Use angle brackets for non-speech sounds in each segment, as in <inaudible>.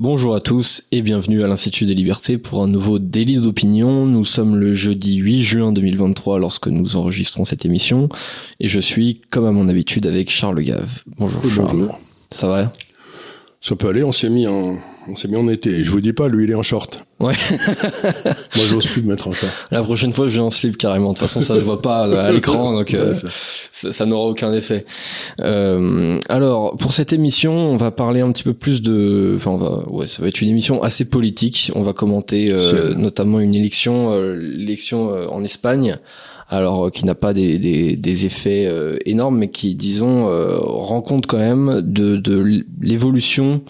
Bonjour à tous et bienvenue à l'Institut des Libertés pour un nouveau délit d'opinion. Nous sommes le jeudi 8 juin 2023 lorsque nous enregistrons cette émission et je suis comme à mon habitude avec Charles Gave. Bonjour Charles. Ça va? Ça peut aller, on s'est mis en on s'est mis en été. je vous dis pas, lui, il est en short. Ouais. <laughs> Moi, j'ose plus me mettre en short. La prochaine fois, je vais en slip carrément. De toute façon, ça se voit pas à <laughs> l'écran, donc euh, ça, n'aura aucun effet. Euh, alors, pour cette émission, on va parler un petit peu plus de. Enfin, on va. Ouais, ça va être une émission assez politique. On va commenter euh, notamment une élection, euh, l'élection en Espagne alors euh, qui n'a pas des, des, effets euh, énormes, mais qui, disons, euh, rend compte quand même de, de l'évolution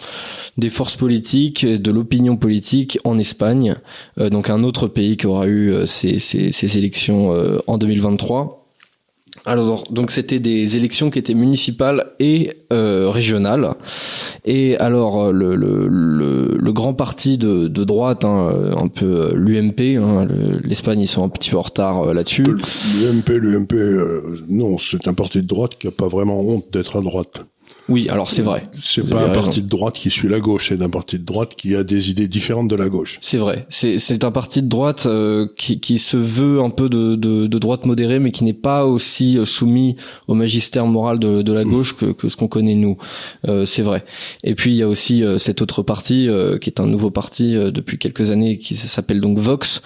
des forces politiques, de l'opinion politique en Espagne, donc un autre pays qui aura eu ces, ces, ces élections en 2023. Alors, donc c'était des élections qui étaient municipales et euh, régionales. Et alors, euh, le, le, le, grand parti de, de droite, hein, euh, un peu euh, l'UMP, hein, l'Espagne, ils sont un petit peu en retard là-dessus. L'UMP, l'UMP, non, c'est un parti de droite qui a pas vraiment honte d'être à droite. Oui, alors c'est vrai. C'est pas un parti de droite qui suit la gauche, c'est un parti de droite qui a des idées différentes de la gauche. C'est vrai. C'est un parti de droite euh, qui, qui se veut un peu de, de, de droite modérée, mais qui n'est pas aussi euh, soumis au magistère moral de, de la gauche que, que ce qu'on connaît nous. Euh, c'est vrai. Et puis il y a aussi euh, cet autre parti qui est un nouveau parti depuis quelques années qui s'appelle donc Vox,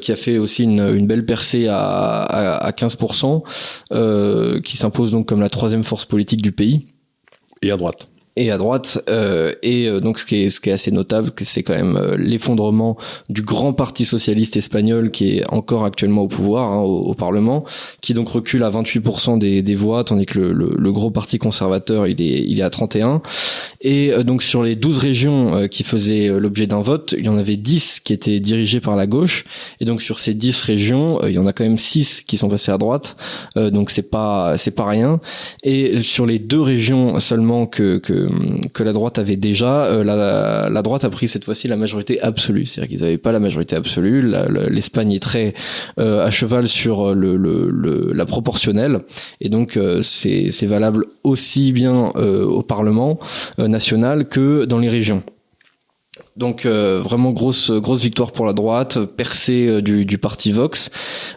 qui a fait aussi une, une belle percée à, à, à 15%, qui s'impose donc comme la troisième force politique du pays et à droite et à droite euh, et euh, donc ce qui est ce qui est assez notable c'est quand même euh, l'effondrement du grand parti socialiste espagnol qui est encore actuellement au pouvoir hein, au, Parlement qui donc recule à 28% des, des voix tandis que le, le, gros parti conservateur il est il est à 31 et euh, donc sur les 12 régions qui faisaient l'objet d'un vote il y en avait 10 qui étaient dirigées par la gauche. Et donc sur ces 10 régions il y en a quand même 6 qui sont passées à droite. Donc c'est pas c'est pas rien. Et sur les deux régions seulement que, que que, la droite avait déjà, euh, la, la, droite a pris cette fois-ci la majorité absolue. C'est-à-dire qu'ils n'avaient pas la majorité absolue. L'Espagne est très euh, à cheval sur le, le, la proportionnelle, et donc euh, c'est valable aussi bien au Parlement national que dans les régions. Donc euh, vraiment grosse grosse victoire pour la droite, percée euh, du, du parti Vox.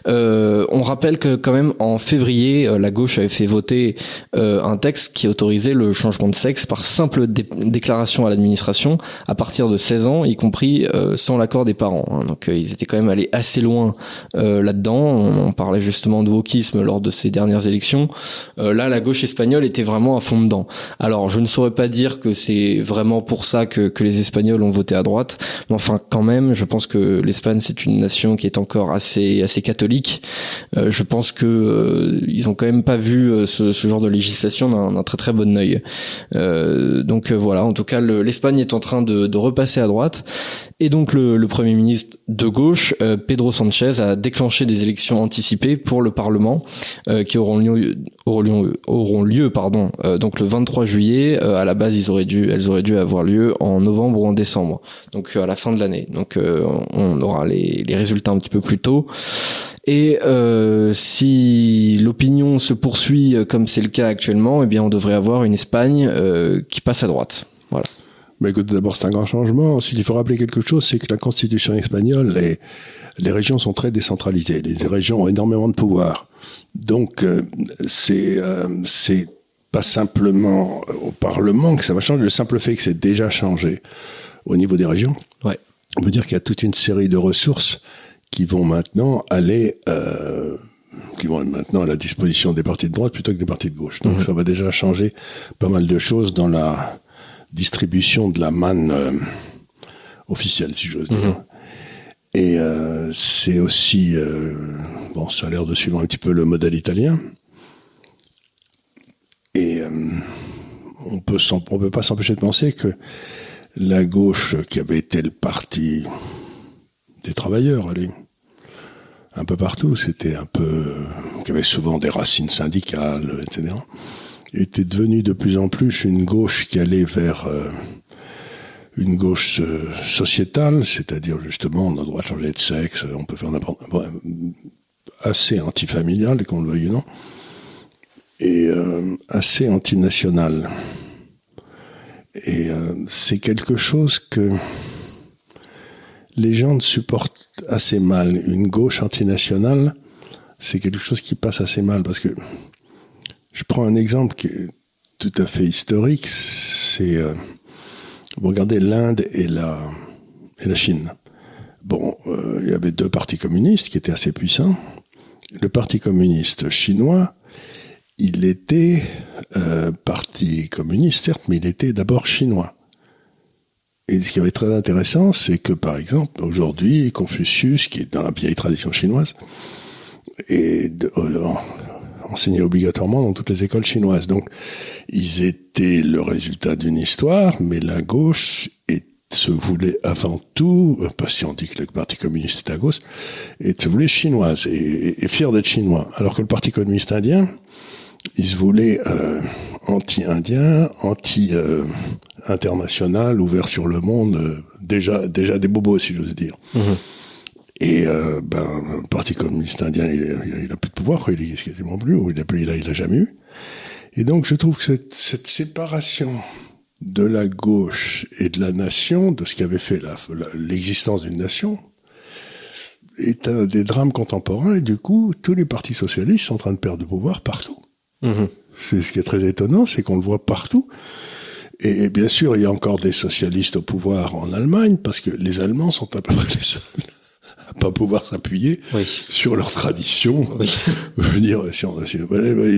Euh, on rappelle que quand même en février, la gauche avait fait voter un texte qui autorisait le changement de sexe par simple déclaration à l'administration à partir de 16 ans, y compris sans l'accord des parents. Hein. Donc ils étaient quand même allés assez loin là-dedans. On, parlait justement de wokisme lors de ces dernières élections. là, la gauche espagnole était vraiment à fond dedans. Alors je ne saurais pas dire que c'est vraiment pour ça que, que les Espagnols ont voté à droite. Mais enfin, quand même, je pense que l'Espagne c'est une nation qui est encore assez assez catholique. Euh, je pense que euh, ils ont quand même pas vu euh, ce, ce, genre de législation d'un très très bon œil. donc voilà, en tout cas, l'Espagne est en train de, de, repasser à droite. Et donc le, le premier ministre de gauche, Pedro Sanchez, a déclenché des élections anticipées pour le Parlement qui auront lieu auront lieu, auront lieu pardon donc le 23 juillet. à la base, ils auraient dû elles auraient dû avoir lieu en novembre ou en décembre donc euh, à la fin de l'année. Donc euh, on aura les, résultats un petit peu plus tôt. Et euh, si l'opinion se poursuit comme c'est le cas actuellement, eh bien on devrait avoir une Espagne qui passe à droite. Voilà. Mais écoute, d'abord c'est un grand changement. Ensuite, il faut rappeler quelque chose, c'est que la constitution espagnole, les, les régions sont très décentralisées. Les régions ont énormément de pouvoir. Donc c'est c'est pas simplement au Parlement que ça va changer. Le simple fait que c'est déjà changé au niveau des régions. Ouais. On veut dire qu'il y a toute une série de ressources qui vont maintenant aller, euh, qui vont maintenant à la disposition des partis de droite plutôt que des partis de gauche. Donc ça va déjà changer pas mal de choses dans la distribution de la manne euh, officielle, si j'ose dire. Mhm. Et euh, c'est aussi, euh, bon, ça a l'air de suivre un petit peu le modèle italien. Et euh, on peut, on peut pas s'empêcher de penser que la gauche qui avait été le parti des travailleurs, allez, un peu partout, c'était un peu, qui avait souvent des racines syndicales, etc., était devenue de plus en plus une gauche qui allait vers euh, une gauche euh, sociétale, c'est-à-dire justement on a le droit de changer de sexe, on peut faire n'importe assez antifamilial, qu'on le veuille ou non, et euh, assez antinational. Et euh, c'est quelque chose que les gens supportent assez mal. Une gauche antinationale, c'est quelque chose qui passe assez mal parce que je prends un exemple qui est tout à fait historique. C'est euh, vous regardez l'Inde et la et la Chine. Bon, euh, il y avait deux partis communistes qui étaient assez puissants. Le parti communiste chinois, il était euh, parti communiste, certes, mais il était d'abord chinois. Et ce qui avait très intéressant, c'est que, par exemple, aujourd'hui, Confucius, qui est dans la vieille tradition chinoise, est euh, enseigné obligatoirement dans toutes les écoles chinoises. Donc, ils étaient le résultat d'une histoire, mais la gauche se voulait avant tout, parce si on dit que le Parti communiste est à gauche, et se voulait chinoise et, et fier d'être chinois. Alors que le Parti communiste indien, il se voulait euh, anti-indien, anti-international, ouvert sur le monde, euh, déjà déjà des bobos si j'ose dire. Mhm. Et euh, ben, le Parti communiste indien, il, il, a plus de pouvoir, il est quasiment plus, ou il a plus, il a, il a jamais eu. Et donc je trouve que cette, cette séparation de la gauche et de la nation, de ce qui avait fait l'existence d'une nation, est un des drames contemporains. Et du coup, tous les partis socialistes sont en train de perdre de pouvoir partout. Mhm. C'est ce qui est très étonnant, c'est qu'on le voit partout. Et, bien sûr, il y a encore des socialistes au pouvoir en Allemagne, parce que les Allemands sont à peu près les seuls à pas pouvoir s'appuyer sur leur tradition. Oui. <laughs> dire, si on,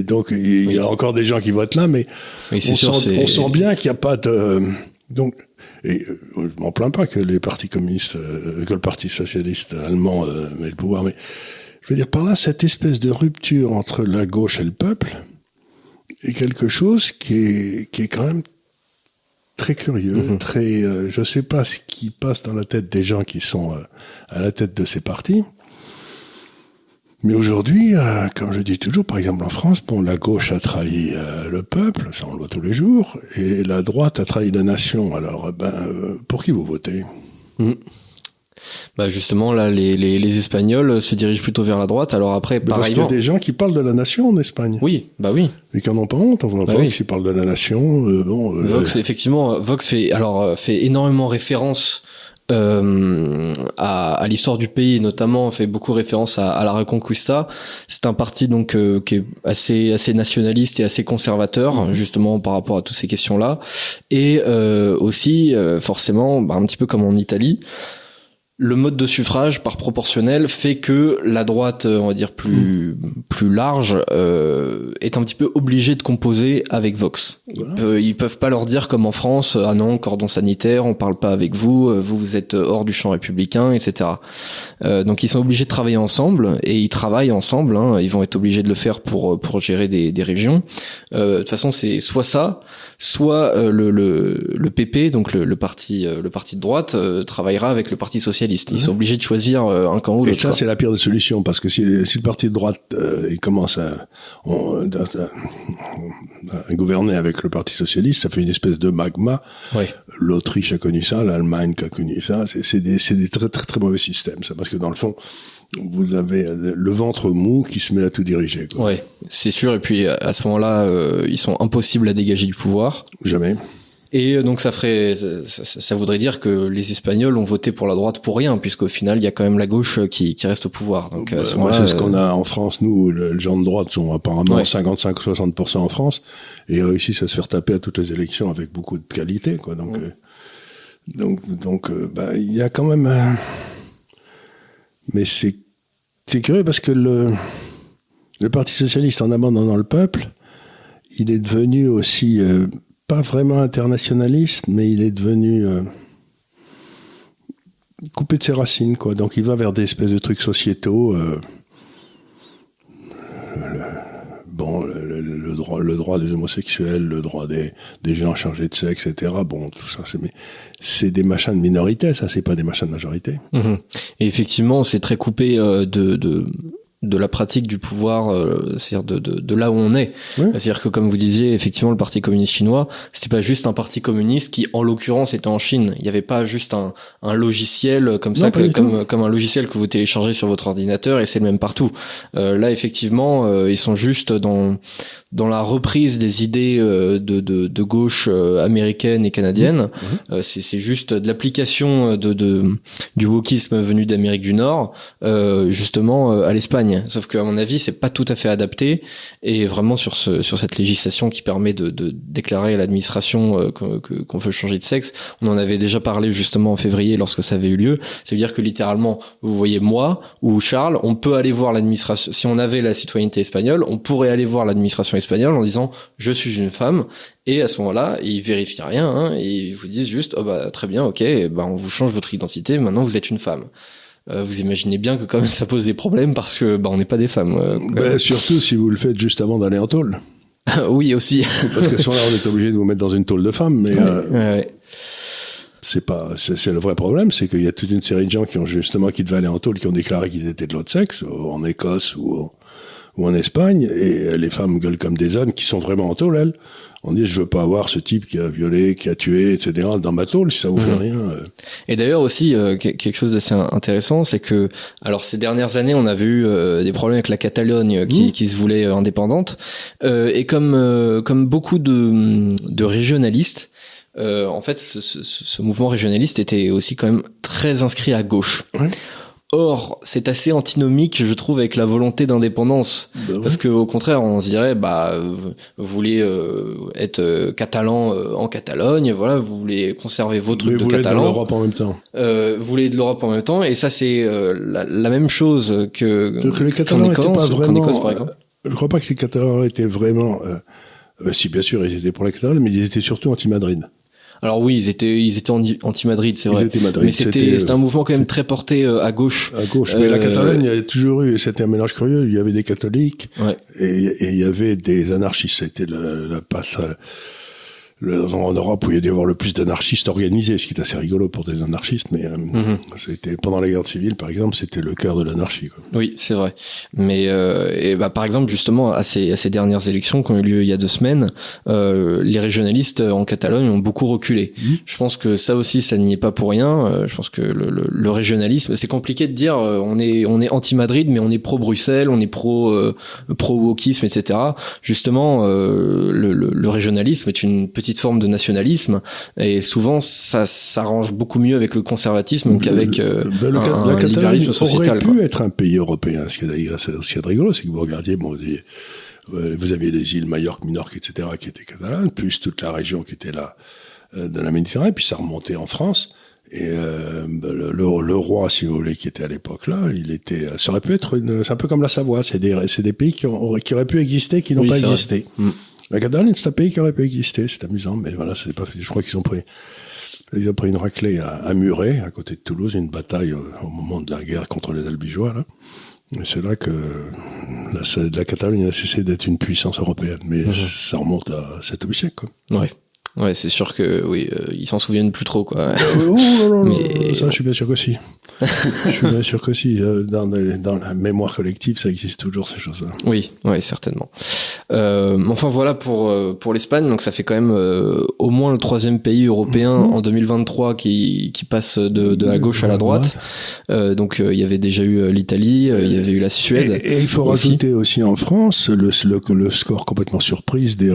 donc il y a encore des gens qui votent là, mais on, sent, on, sent, bien qu'il n'y a pas de donc. Et euh, je m'en plains pas que les partis communistes, euh, que le parti socialiste allemand euh, met le pouvoir, mais je veux dire par là cette espèce de rupture entre la gauche et le peuple est quelque chose qui est, qui est quand même très curieux, mhm. très, euh, je sais pas ce qui passe dans la tête des gens qui sont euh, à la tête de ces partis. Mais aujourd'hui, euh, comme je dis toujours, par exemple en France, bon, la gauche a trahi le peuple, ça on le voit tous les jours, et la droite a trahi la nation. Alors, ben, pour qui vous votez? Mhm. Bah justement là, les, les, les, Espagnols se dirigent plutôt vers la droite. Alors après, pareil. Parce qu'il y a des gens qui parlent de la nation en Espagne. Oui, bah oui. Et qui en ont pas honte. On bah Vox qui parle de la nation. Euh, bon. Euh, Vox, effectivement, Vox fait alors euh, fait énormément référence euh, à, à l'histoire du pays et notamment fait beaucoup référence à, à la Reconquista. C'est un parti donc qui est assez assez nationaliste et assez conservateur justement par rapport à toutes ces questions-là et euh, aussi forcément bah, un petit peu comme en Italie le mode de suffrage par proportionnel fait que la droite, euh, on va dire plus plus large, euh, est un petit peu obligée de composer avec Vox. Ils, peuvent, pas leur dire comme en France, ah non cordon sanitaire, on parle pas avec vous, euh, vous vous êtes hors du champ républicain, etc. Euh, donc ils sont obligés de travailler ensemble et ils travaillent ensemble. Hein, ils vont être obligés de le faire pour pour gérer des, des régions. Euh, de toute façon, c'est soit ça, soit le, le, le PP, donc le, le parti le parti de droite, travaillera avec le parti socialiste ils sont obligés de choisir euh, un camp ou l'autre. Et ça, c'est la pire des solutions, parce que si, si le parti de droite euh, il commence à, gouverner avec le parti socialiste, ça fait une espèce de magma. Oui. L'Autriche a connu ça, l'Allemagne a connu ça. C'est des, des très, très très mauvais systèmes, ça, parce que dans le fond, vous avez le ventre mou qui se met à tout diriger. Quoi. Ouais, c'est sûr. Et puis à ce moment-là, euh, ils sont impossibles à dégager du pouvoir. Jamais. Et euh, donc ça ferait, ça, voudrait dire que les Espagnols ont voté pour la droite pour rien, puisqu'au final il y a quand même la gauche qui, qui reste au pouvoir. Donc bah, c'est ce qu'on a en France. Nous, les gens de droite sont apparemment 55 60 en France et réussissent à se faire taper à toutes les élections avec beaucoup de qualité, quoi. Donc euh, donc donc euh, bah, il y a quand même. Mais c'est c'est curieux parce que le le Parti socialiste en abandonnant le peuple, il est devenu aussi pas vraiment internationaliste, mais il est devenu euh, coupé de ses racines, quoi. Donc il va vers des espèces de trucs sociétaux. Euh, bon, le, droit, le droit des homosexuels, le droit des, des gens chargés de sexe, etc. Bon, tout ça, c'est mais c'est des machins de minorité, ça, c'est pas des machins de majorité. Mhm. Et effectivement, c'est très coupé euh, de, de de la pratique du pouvoir, euh, c'est-à-dire de, de, de, là où on est. C'est-à-dire que comme vous disiez, effectivement, le Parti communiste chinois, c'était pas juste un parti communiste qui, en l'occurrence, était en Chine. Il n'y avait pas juste un, un logiciel comme ça, comme, comme un logiciel que vous téléchargez sur votre ordinateur et c'est le même partout. Euh, là, effectivement, euh, ils sont juste dans dans la reprise des idées euh, de, de, de gauche euh, américaine et canadienne. Mmh. Mmh. Euh, c'est juste de l'application de, de, du wokisme venu d'Amérique du Nord, justement à l'Espagne. Sauf qu'à mon avis, c'est pas tout à fait adapté. Et vraiment sur ce sur cette législation qui permet de, déclarer à l'administration qu'on veut changer de sexe, on en avait déjà parlé justement en février lorsque ça avait eu lieu. Ça veut dire que littéralement, vous voyez moi ou Charles, on peut aller voir l'administration. Si on avait la citoyenneté espagnole, on pourrait aller voir l'administration espagnol en disant je suis une femme et à ce moment-là ils vérifient rien hein, et ils vous disent juste oh bah très bien ok bah on vous change votre identité maintenant vous êtes une femme euh, vous imaginez bien que quand même ça pose des problèmes parce que bah on n'est pas des femmes euh, bah, surtout si vous le faites juste avant d'aller en tôle. <laughs> Oui aussi. Parce que ce moment-là on est obligé de vous mettre dans une tôle de femmes mais euh, c'est pas c'est le vrai problème c'est qu'il y a toute une série de gens qui ont justement qui devaient aller en tôle qui ont déclaré qu'ils étaient de l'autre sexe en Écosse ou ou en Espagne, et les femmes gueulent comme des ânes qui sont vraiment en tôle, elles. On dit, je veux pas avoir ce type qui a violé, qui a tué, etc. dans ma tôle, si ça vous fait mmh. rien. Euh. Et d'ailleurs aussi, euh, quelque chose d'assez intéressant, c'est que, alors ces dernières années, on avait eu euh, des problèmes avec la Catalogne qui, mmh. qui se voulait indépendante, et comme comme beaucoup de, de régionalistes, en fait, ce, ce, ce, mouvement régionaliste était aussi quand même très inscrit à gauche. Or, c'est assez antinomique, je trouve, avec la volonté d'indépendance, bah parce que au contraire, on se dirait, bah, vous voulez euh, être euh, catalan euh, en Catalogne, voilà, vous voulez conserver vos trucs de vous catalan. de l'Europe en même temps. vous voulez de l'Europe en même temps, et ça, c'est la, même chose que, que les Catalans n'étaient pas vraiment. par exemple. Je crois pas que les Catalans étaient vraiment. si bien sûr, ils étaient pour la Catalogne, mais ils étaient surtout anti-Madrid. Alors oui, ils étaient ils étaient anti-Madrid, c'est vrai. Madrid, mais c'était c'était un mouvement quand même très porté euh, à gauche. À gauche. Mais la euh, Catalogne, il y a toujours eu, c'était un mélange curieux. Il y avait des catholiques et, il y avait des anarchistes. C'était la, la en Europe où il y a dû avoir le plus d'anarchistes organisés, ce qui est assez rigolo pour des anarchistes, mais euh, mhm. c'était pendant la guerre civile, par exemple, c'était le cœur de l'anarchie. Oui, c'est vrai. Mais euh, et bah, par exemple, justement, à ces, à ces dernières élections qui ont eu lieu il y a deux semaines, euh, les régionalistes en Catalogne ont beaucoup reculé. Mhm. Je pense que ça aussi, ça n'y est pas pour rien. Euh, je pense que le, le, le régionalisme, c'est compliqué de dire euh, on est on est anti Madrid, mais on est pro Bruxelles, on est pro pro wokisme, etc. Justement, le, le régionalisme est une petite forme de nationalisme et souvent ça s'arrange beaucoup mieux avec le conservatisme qu'avec euh, ben, le, un, la libéralisme sociétal. aurait pu être un pays européen. Ce qui est, ce qui est rigolo, c'est que vous regardiez, bon, vous aviez les îles Majorque, Minorque, etc., qui étaient catalanes, plus toute la région qui était là euh, de la Méditerranée, puis ça remontait en France. Et euh, ben, le, le, roi, si vous voulez, qui était à l'époque là, il était, ça aurait pu être c'est un peu comme la Savoie, c'est des, c'est des pays qui, ont, qui auraient pu exister, qui n'ont pas existé. Mm. La Catalogne, c'est un pays qui aurait pu exister, c'est amusant, mais voilà, c'est pas Je crois qu'ils ont pris, ils ont pris une raclée à, à Muret, à côté de Toulouse, une bataille au moment de la guerre contre les Albigeois, là. C'est là que la, la Catalogne a cessé d'être une puissance européenne, mais mhm. ça remonte à 7 ou 8 siècles, quoi. Ouais. Ouais, c'est sûr que oui, euh, ils s'en souviennent plus trop quoi. Euh, oh, mais... Ça, je suis bien sûr qu'aussi. je suis bien sûr qu'aussi euh, dans, dans la mémoire collective, ça existe toujours ces choses-là. Oui, oui, certainement. Euh, enfin voilà pour pour l'Espagne, donc ça fait quand même au moins le troisième pays européen mhm. en 2023 qui qui passe de de la gauche à la droite. donc il y avait déjà eu l'Italie, il y avait eu la Suède. Et, il faut rajouter aussi en France le, le, le score complètement surprise des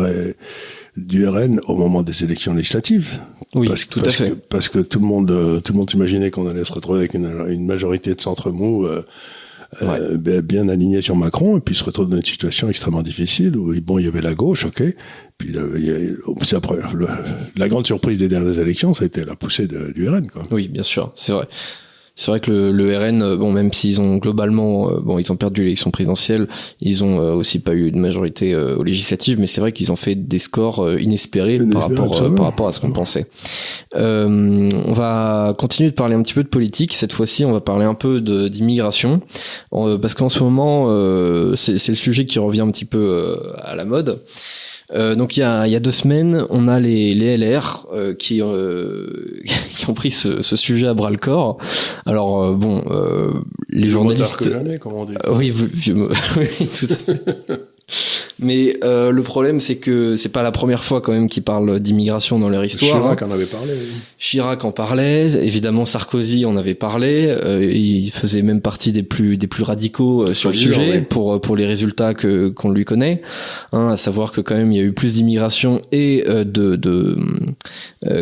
du RN au moment des élections législatives. Oui, parce, tout à fait. Que, parce que tout le monde, euh, tout le monde s'imaginait qu'on allait se retrouver avec une, une majorité de centre mou euh, euh bien alignée sur Macron, et puis se retrouve dans une situation extrêmement difficile où bon, il y avait la gauche, ok. Puis c'est après la grande surprise des dernières élections, ça a été la poussée de, du RN, quoi. Oui, bien sûr, c'est vrai. C'est vrai que le, le, RN, euh, bon, même s'ils ont globalement, euh, bon, ils ont perdu l'élection présidentielle, ils ont euh, aussi pas eu de majorité aux législatives, mais c'est vrai qu'ils ont fait des scores inespérés par rapport, par rapport à ce qu'on pensait. Euh, on va continuer de parler un petit peu de politique. Cette fois-ci, on va parler un peu d'immigration, parce qu'en ce moment, c'est le sujet qui revient un petit peu à la mode. Euh, donc il y a, y a deux semaines, on a les, les LR euh, qui, euh, <laughs> qui ont pris ce, ce sujet à bras le corps. Alors euh, bon, euh, les journalistes. Jamais, comme on dit. oui, vieux, <laughs> oui, tout à fait. <laughs> Mais euh, le problème, c'est que c'est pas la première fois quand même qu'ils parlent d'immigration dans leur histoire. Chirac en avait parlé. Oui. Chirac en parlait, évidemment Sarkozy en avait parlé. Euh, il faisait même partie des plus des plus radicaux euh, sur le sujet pour pour les résultats que qu'on lui connaît. Hein, à savoir que quand même il y a eu plus d'immigration et de de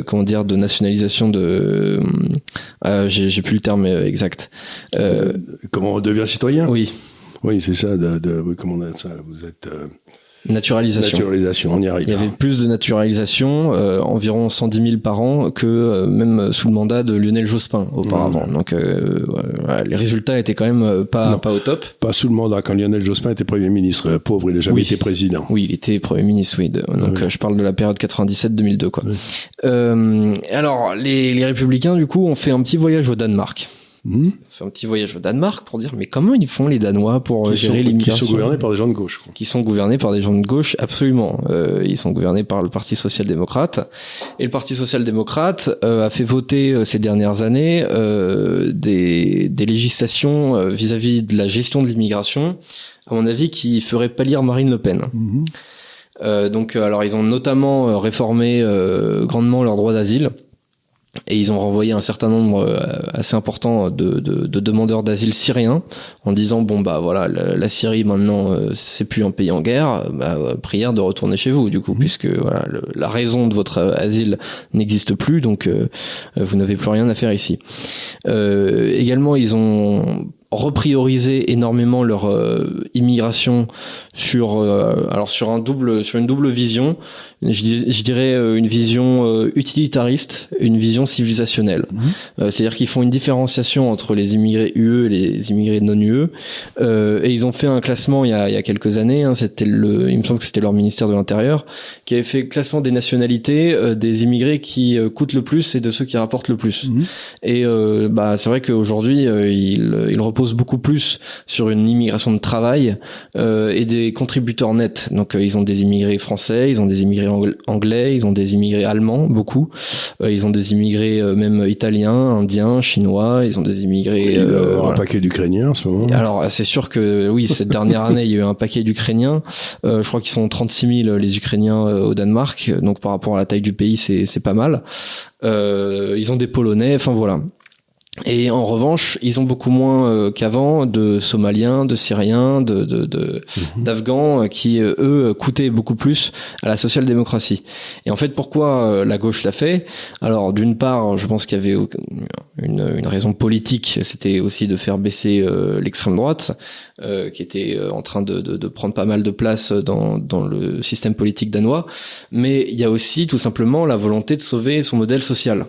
comment dire de nationalisation de j'ai plus le terme exact. Comment on devient citoyen? Oui, Oui, c'est ça. De, de, oui, comment on a ça Vous êtes euh, naturalisation. naturalisation. On y arrive. Il y avait plus de naturalisation, euh, environ 110 000 par an, que euh, même sous le mandat de Lionel Jospin auparavant. Donc euh, voilà, les résultats étaient quand même euh, pas Non. pas au top. Pas sous le mandat quand Lionel Jospin était Premier ministre. Euh, Pauvre, il n'a jamais Oui. été président. Oui, il était Premier ministre, oui. de- donc Oui. euh, je parle de la période 97-2002, quoi. Oui. Euh, alors les, les républicains, du coup, ont fait un petit voyage au Danemark. On fait un petit voyage au Danemark pour dire mais comment ils font les Danois pour euh, qui, gérer qui l'immigration sont gouvernés par des gens de gauche. quoi. qui sont gouvernés par des gens de gauche, absolument. Euh, ils sont gouvernés par le Parti social-démocrate. Et le Parti social-démocrate euh, a fait voter euh, ces dernières années euh, des, des législations euh, vis-à-vis de la gestion de l'immigration, à mon avis, qui feraient pâlir Marine Le Pen. Euh, donc, euh, alors, ils ont notamment euh, réformé euh, grandement leur droit d'asile. Et ils ont renvoyé un certain nombre euh, assez important de, de, de demandeurs d'asile syriens en disant bon bah voilà la, la Syrie maintenant euh, c'est plus un pays en guerre bah, euh, prière de retourner chez vous du coup puisque voilà le- la raison de votre euh, asile n'existe plus donc euh, euh, vous n'avez plus rien à faire ici. Euh, également ils ont repriorisé énormément leur euh, immigration sur euh, alors sur un double sur une double vision. Je, je dirais euh, une vision euh, utilitariste une vision civilisationnelle. Euh, c'est-à-dire qu'ils font une différenciation entre les immigrés UE et les immigrés non UE euh, et ils ont fait un classement il y a, il y a quelques années hein, c'était le il me semble que c'était leur ministère de l'intérieur qui avait fait le classement des nationalités euh, des immigrés qui euh, coûtent le plus et de ceux qui rapportent le plus. Mhm. et euh, bah c'est vrai qu'aujourd'hui euh, il, il repose beaucoup plus sur une immigration de travail euh, et des contributeurs nets. Donc euh, ils ont des immigrés français, ils ont des immigrés angl- anglais, ils ont des immigrés allemands beaucoup, Euh, ils ont des immigrés euh, même italiens, indiens, chinois, ils ont des immigrés. Il euh, voilà. un paquet d'Ukrainiens en ce moment. Alors c'est sûr que oui, cette dernière année, il y a eu un paquet d'Ukrainiens. Euh, je crois qu'ils sont 36 000 les Ukrainiens au Danemark. Donc par rapport à la taille du pays, c'est c'est pas mal. Ils ont des Polonais. Enfin voilà. Et en revanche, ils ont beaucoup moins euh, qu'avant de Somaliens, de Syriens, de de- de- d'Afghans euh, qui euh, eux coûtaient beaucoup plus à la social-démocratie. Et en fait, pourquoi euh, la gauche l'a fait? Alors d'une part, je pense qu'il y avait une, une raison politique, c'était aussi de faire baisser euh, l'extrême droite, euh, qui était euh, en train de, de, de prendre pas mal de place dans, dans le système politique danois. Mais il y a aussi tout simplement la volonté de sauver son modèle social.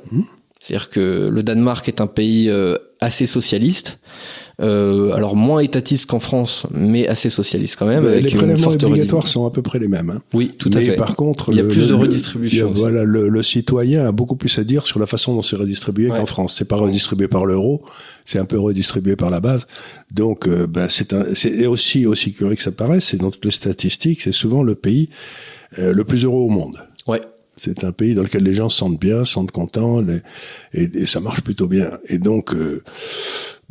C'est-à-dire que le Danemark est un pays euh, assez socialiste, euh, alors moins étatiste qu'en France, mais assez socialiste quand même. Avec les prélèvements obligatoires sont à peu près les mêmes. hein. Oui, tout à Mais fait. par contre, Il y a le- plus de redistribution. Voilà, le, le citoyen a beaucoup plus à dire sur la façon dont c'est redistribué Ouais. qu'en France. C'est pas redistribué par l'euro, c'est un peu redistribué par la base. Donc, euh, ben, c'est aussi aussi curieux que ça paraît, c'est dans toutes les statistiques, c'est souvent le pays euh, le plus heureux au monde. Ouais. C'est un pays dans lequel les gens se sentent bien, se sentent contents, et, et ça marche plutôt bien. Et donc, euh,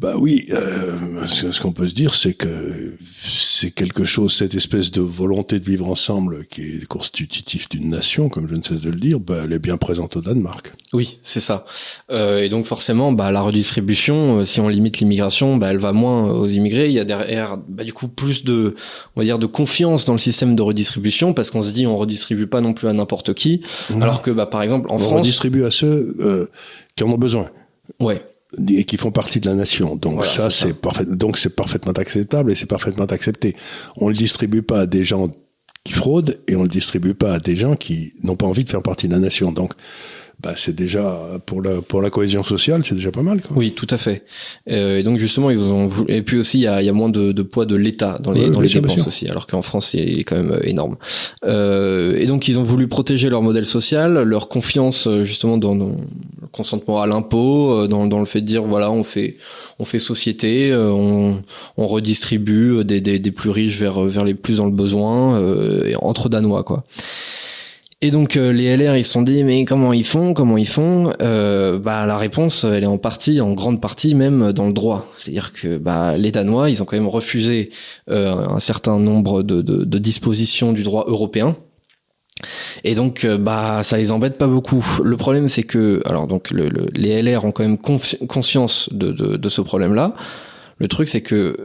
bah oui, euh, ce, ce qu'on peut se dire, c'est que c'est quelque chose, cette espèce de volonté de vivre ensemble qui est constitutif d'une nation, comme je ne cesse de le dire, bah, elle est bien présente au Danemark. Oui, c'est ça. Euh, et donc forcément, bah, la redistribution, euh, si on limite l'immigration, bah, elle va moins aux immigrés. Il y a derrière, bah, du coup, plus de, on va dire, de confiance dans le système de redistribution, parce qu'on se dit, on redistribue pas non plus à n'importe qui, alors que, bah, par exemple, en on France, redistribue à ceux euh, qui en ont besoin ouais, et qui font partie de la nation. Donc Voilà, ça, c'est ça. c'est parfait. Donc c'est parfaitement acceptable et c'est parfaitement accepté. On le distribue pas à des gens qui fraudent et on le distribue pas à des gens qui n'ont pas envie de faire partie de la nation. Donc bah, c'est déjà pour la pour la cohésion sociale, c'est déjà pas mal. Quoi. Oui, tout à fait. Euh, et donc justement, ils vous ont voulu... et puis aussi il y a, il y a moins de, de poids de l'État dans les Oui, dans les dépenses aussi, alors qu'en France il est quand même euh, énorme. Euh, et donc ils ont voulu protéger leur modèle social, leur confiance euh, justement dans, dans le consentement à l'impôt, euh, dans dans le fait de dire voilà on fait on fait société, on on redistribue des des, des plus riches vers vers les plus dans le besoin, euh, et entre danois quoi. Et donc euh, les LR ils se sont dit mais comment ils font comment ils font? Euh, bah la réponse elle est en partie en grande partie même dans le droit. C'est-à-dire que bah les Danois ils ont quand même refusé euh, un certain nombre de, de, de dispositions du droit européen. Et donc euh, bah ça les embête pas beaucoup. Le problème c'est que alors donc le, le- les LR ont quand même conscience de, de, de ce problème là le truc c'est que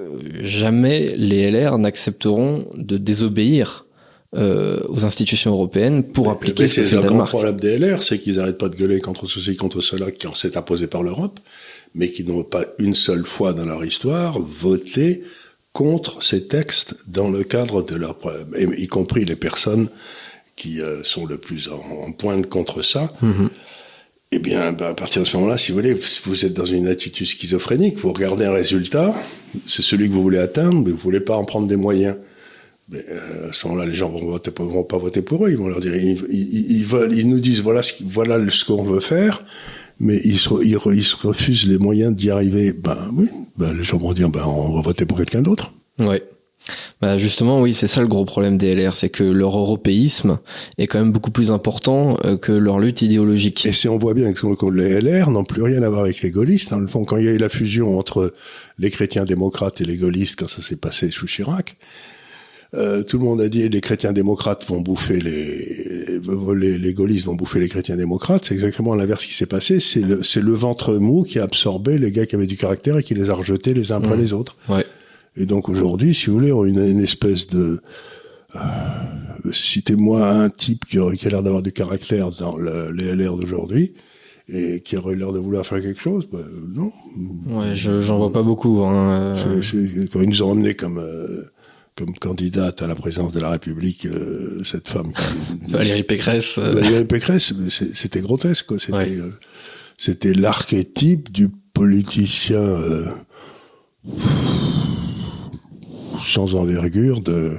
jamais les LR n'accepteront de désobéir euh, aux institutions européennes pour appliquer Mais ce que c'est fait le grand problème des LR, c'est qu'ils n'arrêtent pas de gueuler contre ceci, contre cela, qui en s'est imposé par l'Europe, mais qui n'ont pas une seule fois dans leur histoire voté contre ces textes dans le cadre de leur, et y compris les personnes qui euh, sont le plus en, en pointe contre ça. Mhm. Eh bien, ben, à partir de ce moment-là, si vous voulez, vous êtes dans une attitude schizophrénique, vous regardez un résultat, c'est celui que vous voulez atteindre, mais vous voulez pas en prendre des moyens. Mais, euh, à ce moment-là, les gens vont, voter, vont pas voter pour eux. Ils vont leur dire, ils, ils, ils veulent, ils nous disent voilà ce, qui- voilà ce qu'on veut faire, mais ils se, ils, re- ils se refusent les moyens d'y arriver. Ben oui, ben, les gens vont dire ben on va voter pour quelqu'un d'autre. Ouais. Bah justement, oui, c'est ça le gros problème des LR, c'est que leur européisme est quand même beaucoup plus important euh, que leur lutte idéologique. Et si on voit bien que que les LR n'ont plus rien à voir avec les gaullistes, dans le fond, quand il y a eu la fusion entre les chrétiens démocrates et les gaullistes, quand ça s'est passé sous Chirac, euh, tout le monde a dit les chrétiens démocrates vont bouffer les, les, les gaullistes vont bouffer les chrétiens démocrates. C'est exactement l'inverse qui s'est passé. C'est le, c'est le ventre mou qui a absorbé les gars qui avaient du caractère et qui les a rejetés les uns après Mmh. les autres. Ouais. Et donc aujourd'hui, si vous voulez, on a une, une espèce de... Euh, Citez-moi un type qui, aurait- qui a l'air d'avoir du caractère dans le, les LR d'aujourd'hui et qui aurait l'air de vouloir faire quelque chose. Ben, non. Ouais, je j'en vois pas beaucoup. Hein. euh, quand ils nous ont emmenés comme, euh, comme candidate à la présidence de la République, euh, cette femme qui... <laughs> Valérie Pécresse. euh, Valérie Pécresse, c'était grotesque. quoi. C'était Ouais. euh, c'était l'archétype du politicien euh, sans envergure de,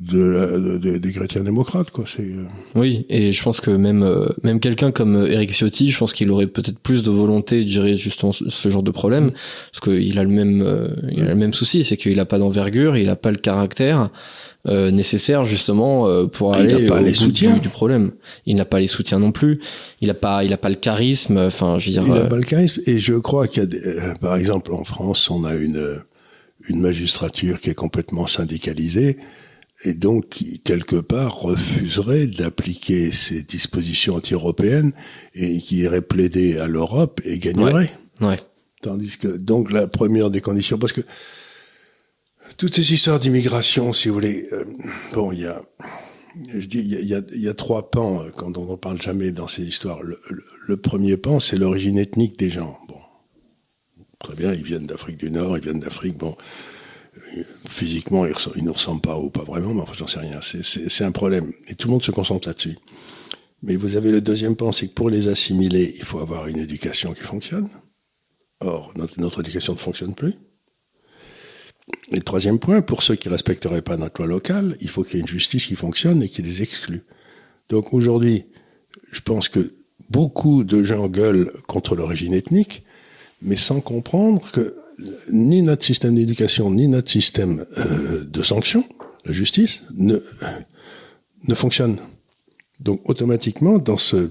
de, la- de- de- des chrétiens démocrates. Quoi. C'est, euh, Oui, et je pense que même euh, même quelqu'un comme euh, Eric Ciotti, je pense qu'il aurait peut-être plus de volonté de gérer justement ce, ce genre de problème, parce qu'il a le même euh, il a le même souci, c'est qu'il a pas d'envergure, il a pas le caractère euh, nécessaire justement euh, pour Ah, il aller n'a pas au les bout du, du problème. Il n'a pas les soutiens non plus. Il a pas il a pas le charisme. Enfin, je veux dire. Il a euh, pas le charisme. Et je crois qu'il y a, des- euh, par exemple, en France, on a une une magistrature qui est complètement syndicalisée et donc qui quelque part refuserait d'appliquer ces dispositions anti-européennes et qui irait plaider à l'Europe et gagnerait. ouais. Tandis que donc la première des conditions, parce que toutes ces histoires d'immigration, si vous voulez, euh, bon, il y a, je dis, il y a, y a, y a trois pans euh, quand on ne parle jamais dans ces histoires. Le, le- le premier pan, c'est l'origine ethnique des gens. Bon, très bien, ils viennent d'Afrique du Nord, ils viennent d'Afrique. Bon, physiquement, ils, ressemblent- ils nous ressemblent pas ou pas vraiment, mais enfin, j'en sais rien. C'est- un problème, et tout le monde se concentre là-dessus. Mais vous avez le deuxième pan, c'est que pour les assimiler, il faut avoir une éducation qui fonctionne. Or, notre, notre éducation ne fonctionne plus. Et le troisième point, pour ceux qui respecteraient pas notre loi locale, il faut qu'il y ait une justice qui fonctionne et qui les exclue. Donc aujourd'hui, je pense que beaucoup de gens gueulent contre l'origine ethnique, mais sans comprendre que ni notre système d'éducation, ni notre système euh, de sanctions, la justice, ne, ne fonctionne. Donc automatiquement, dans ce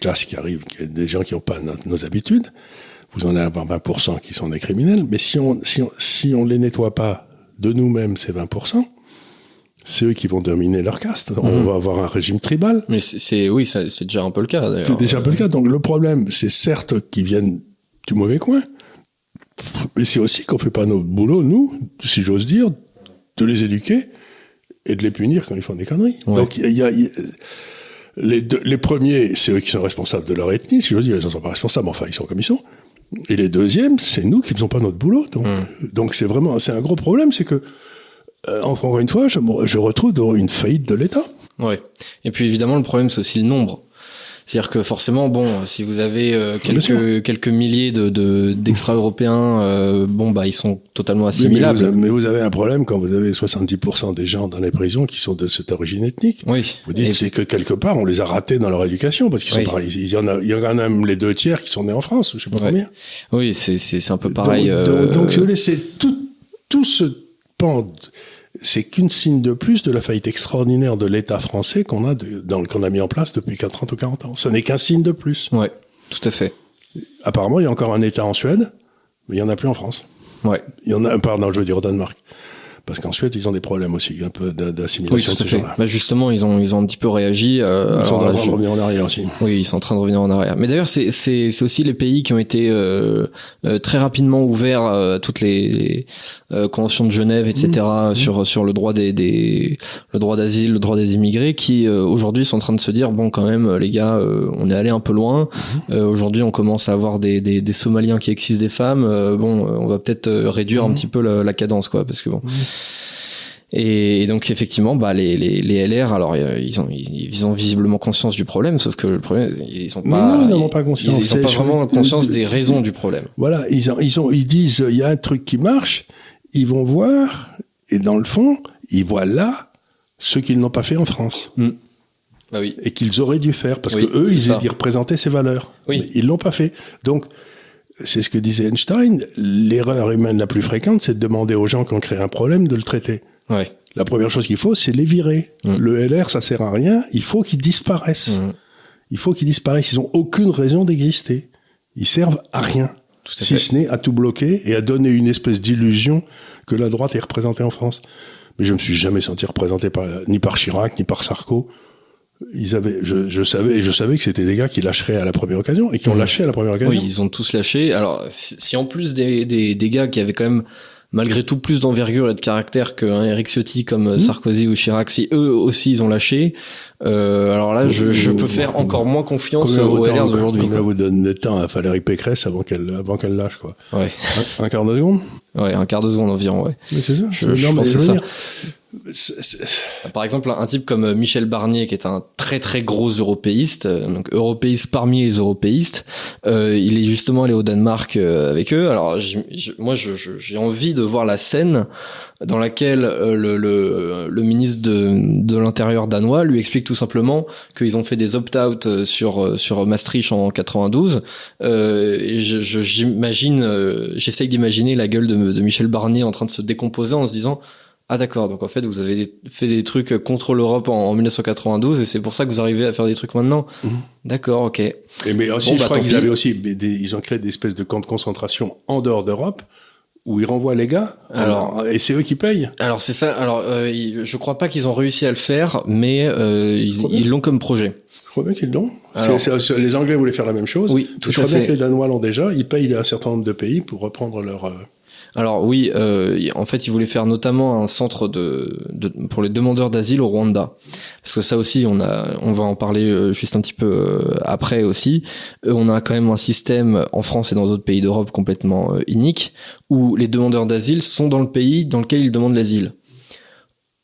classe qui arrive, des gens qui n'ont pas nos habitudes, vous en allez avoir 20% qui sont des criminels, mais si on si on, si on les nettoie pas de nous-mêmes, ces 20%, c'est eux qui vont dominer leur caste. On Mhm. va avoir un régime tribal. Mais c'est oui, c'est déjà un peu le cas. d'ailleurs. C'est déjà un peu le cas. Donc le problème, c'est certes qu'ils viennent du mauvais coin, mais c'est aussi qu'on fait pas notre boulot, nous, si j'ose dire, de les éduquer et de les punir quand ils font des conneries. Ouais. Donc il y a, il y a- les, deux- les premiers, c'est eux qui sont responsables de leur ethnie. Si j'ose dire, ils ne sont pas responsables, enfin ils sont comme ils sont. Et les deuxièmes, c'est nous qui faisons pas notre boulot. Donc Mm. donc c'est vraiment, c'est un gros problème, c'est que euh, encore une fois, je, je retrouve dans une faillite de l'État. Ouais. Et puis évidemment, le problème, c'est aussi le nombre. C'est-à-dire que forcément, bon, si vous avez euh, quelques quelques milliers de d'extra-européens, euh, bon bah ils sont totalement assimilables. Mais vous, avez, un problème quand vous avez 70% des gens dans les prisons qui sont de cette origine ethnique. Oui. Vous dites c'est que quelque part on les a ratés dans leur éducation parce qu'ils sont pareils. Il y en a il y en a même les deux tiers qui sont nés en France, je sais pas combien. Oui, c'est c'est un peu pareil. Donc, euh... donc, si vous voulez, c'est tout tout ce pan c'est qu'une signe de plus de la faillite extraordinaire de l'État français qu'on a, dans, qu'on a mis en place depuis 30 ou 40 ans. Ce n'est qu'un signe de plus. Ouais, tout à fait. Apparemment, il y a encore un État en Suède, mais il n'y en a plus en France. Ouais. Il y en a, pardon, je veux dire au Danemark parce qu'en Suède ils ont des problèmes aussi un peu d'assimilation oui, de ces Bah justement ils ont ils ont un petit peu réagi. Euh, ils sont en train de revenir en arrière aussi. Oui ils sont en train de revenir en arrière. Mais d'ailleurs c'est c'est c'est aussi les pays qui ont été euh, euh, très rapidement ouverts à toutes les, les euh, conventions de Genève etc mmh. mmh. sur sur le droit des des le droit d'asile le droit des immigrés qui euh, aujourd'hui sont en train de se dire bon quand même les gars on est allé un peu loin. Mmh. aujourd'hui on commence à avoir des, des des Somaliens qui excisent des femmes. bon on va peut-être réduire un petit peu la, la, cadence quoi parce que bon. Et, donc effectivement, bah les, les, les LR, alors ils ont ils ont visiblement conscience du problème, sauf que le problème ils ont pas non, ils n'ont pas conscience. Ils, ont pas vraiment conscience des raisons du problème. Voilà, ils ont, ils ont ils disent il y a un truc qui marche, ils vont voir et dans le fond ils voient là ce qu'ils n'ont pas fait en France. Mm. Bah oui. Et qu'ils auraient dû faire parce que eux ils, représentaient ces valeurs. Oui. Mais ils l'ont pas fait. Donc c'est ce que disait Einstein, l'erreur humaine la plus fréquente, c'est de demander aux gens qui ont créé un problème de le traiter. Ouais. La première chose qu'il faut, c'est les virer. Mm. Le LR, ça sert à rien. Il faut qu'ils disparaissent. Mm. Il faut qu'ils disparaissent. Ils ont aucune raison d'exister. Ils servent à rien. si ce n'est à tout bloquer et à donner une espèce d'illusion que la droite est représentée en France. Mais je me suis jamais senti représenté par, ni par Chirac, ni par Sarko. Ils avaient, je, je savais, je savais que c'était des gars qui lâcheraient à la première occasion et qui ont lâché à la première occasion. Oui, ils ont tous lâché. Alors, si en plus des, des, des gars qui avaient quand même malgré tout plus d'envergure et de caractère qu'un Eric Ciotti comme mmh. Sarkozy ou Chirac, si eux aussi ils ont lâché, euh, alors là je, je peux faire encore moins confiance aux LR d'aujourd'hui. Combien vous donne le temps à Valérie Pécresse avant qu'elle avant qu'elle lâche quoi? Ouais. Un, quart de seconde? Ouais, un quart de seconde environ, ouais. Mais c'est ça. Je, je, pense c'est ça. Par exemple, un type comme Michel Barnier, qui est un très très gros européiste, euh, donc européiste parmi les européistes, euh, il est justement allé au Danemark euh, avec eux. Alors moi, j'ai envie de voir la scène dans laquelle euh, le, le, le, ministre de, de l'Intérieur danois lui explique tout simplement qu'ils ont fait des opt-out sur sur Maastricht en 92. Euh, j'imagine, j'essaye d'imaginer la gueule de, de Michel Barnier en train de se décomposer en se disant ah d'accord, donc en fait vous avez fait des trucs contre l'Europe en, 1992 et c'est pour ça que vous arrivez à faire des trucs maintenant. Mhm. D'accord, ok. Et mais aussi, je bah, crois qu'ils avaient aussi, ils ont créé des espèces de camps de concentration en dehors d'Europe où ils renvoient les gars. Alors, et c'est eux qui payent. Alors c'est ça. Alors euh, je crois pas qu'ils ont réussi à le faire, mais euh, ils l'ont comme projet. Je crois bien qu'ils l'ont. Les Anglais voulaient faire la même chose. Oui, tout je à crois fait. Bien que les Danois l'ont déjà. Ils payent un certain nombre de pays pour reprendre leur. Euh, alors oui, euh, en fait, ils voulaient faire notamment un centre de, pour les demandeurs d'asile au Rwanda, parce que ça aussi, on a, on va en parler euh, juste un petit peu euh, après aussi. Euh, on a quand même un système en France et dans d'autres pays d'Europe complètement unique, où les demandeurs d'asile sont dans le pays dans lequel ils demandent l'asile.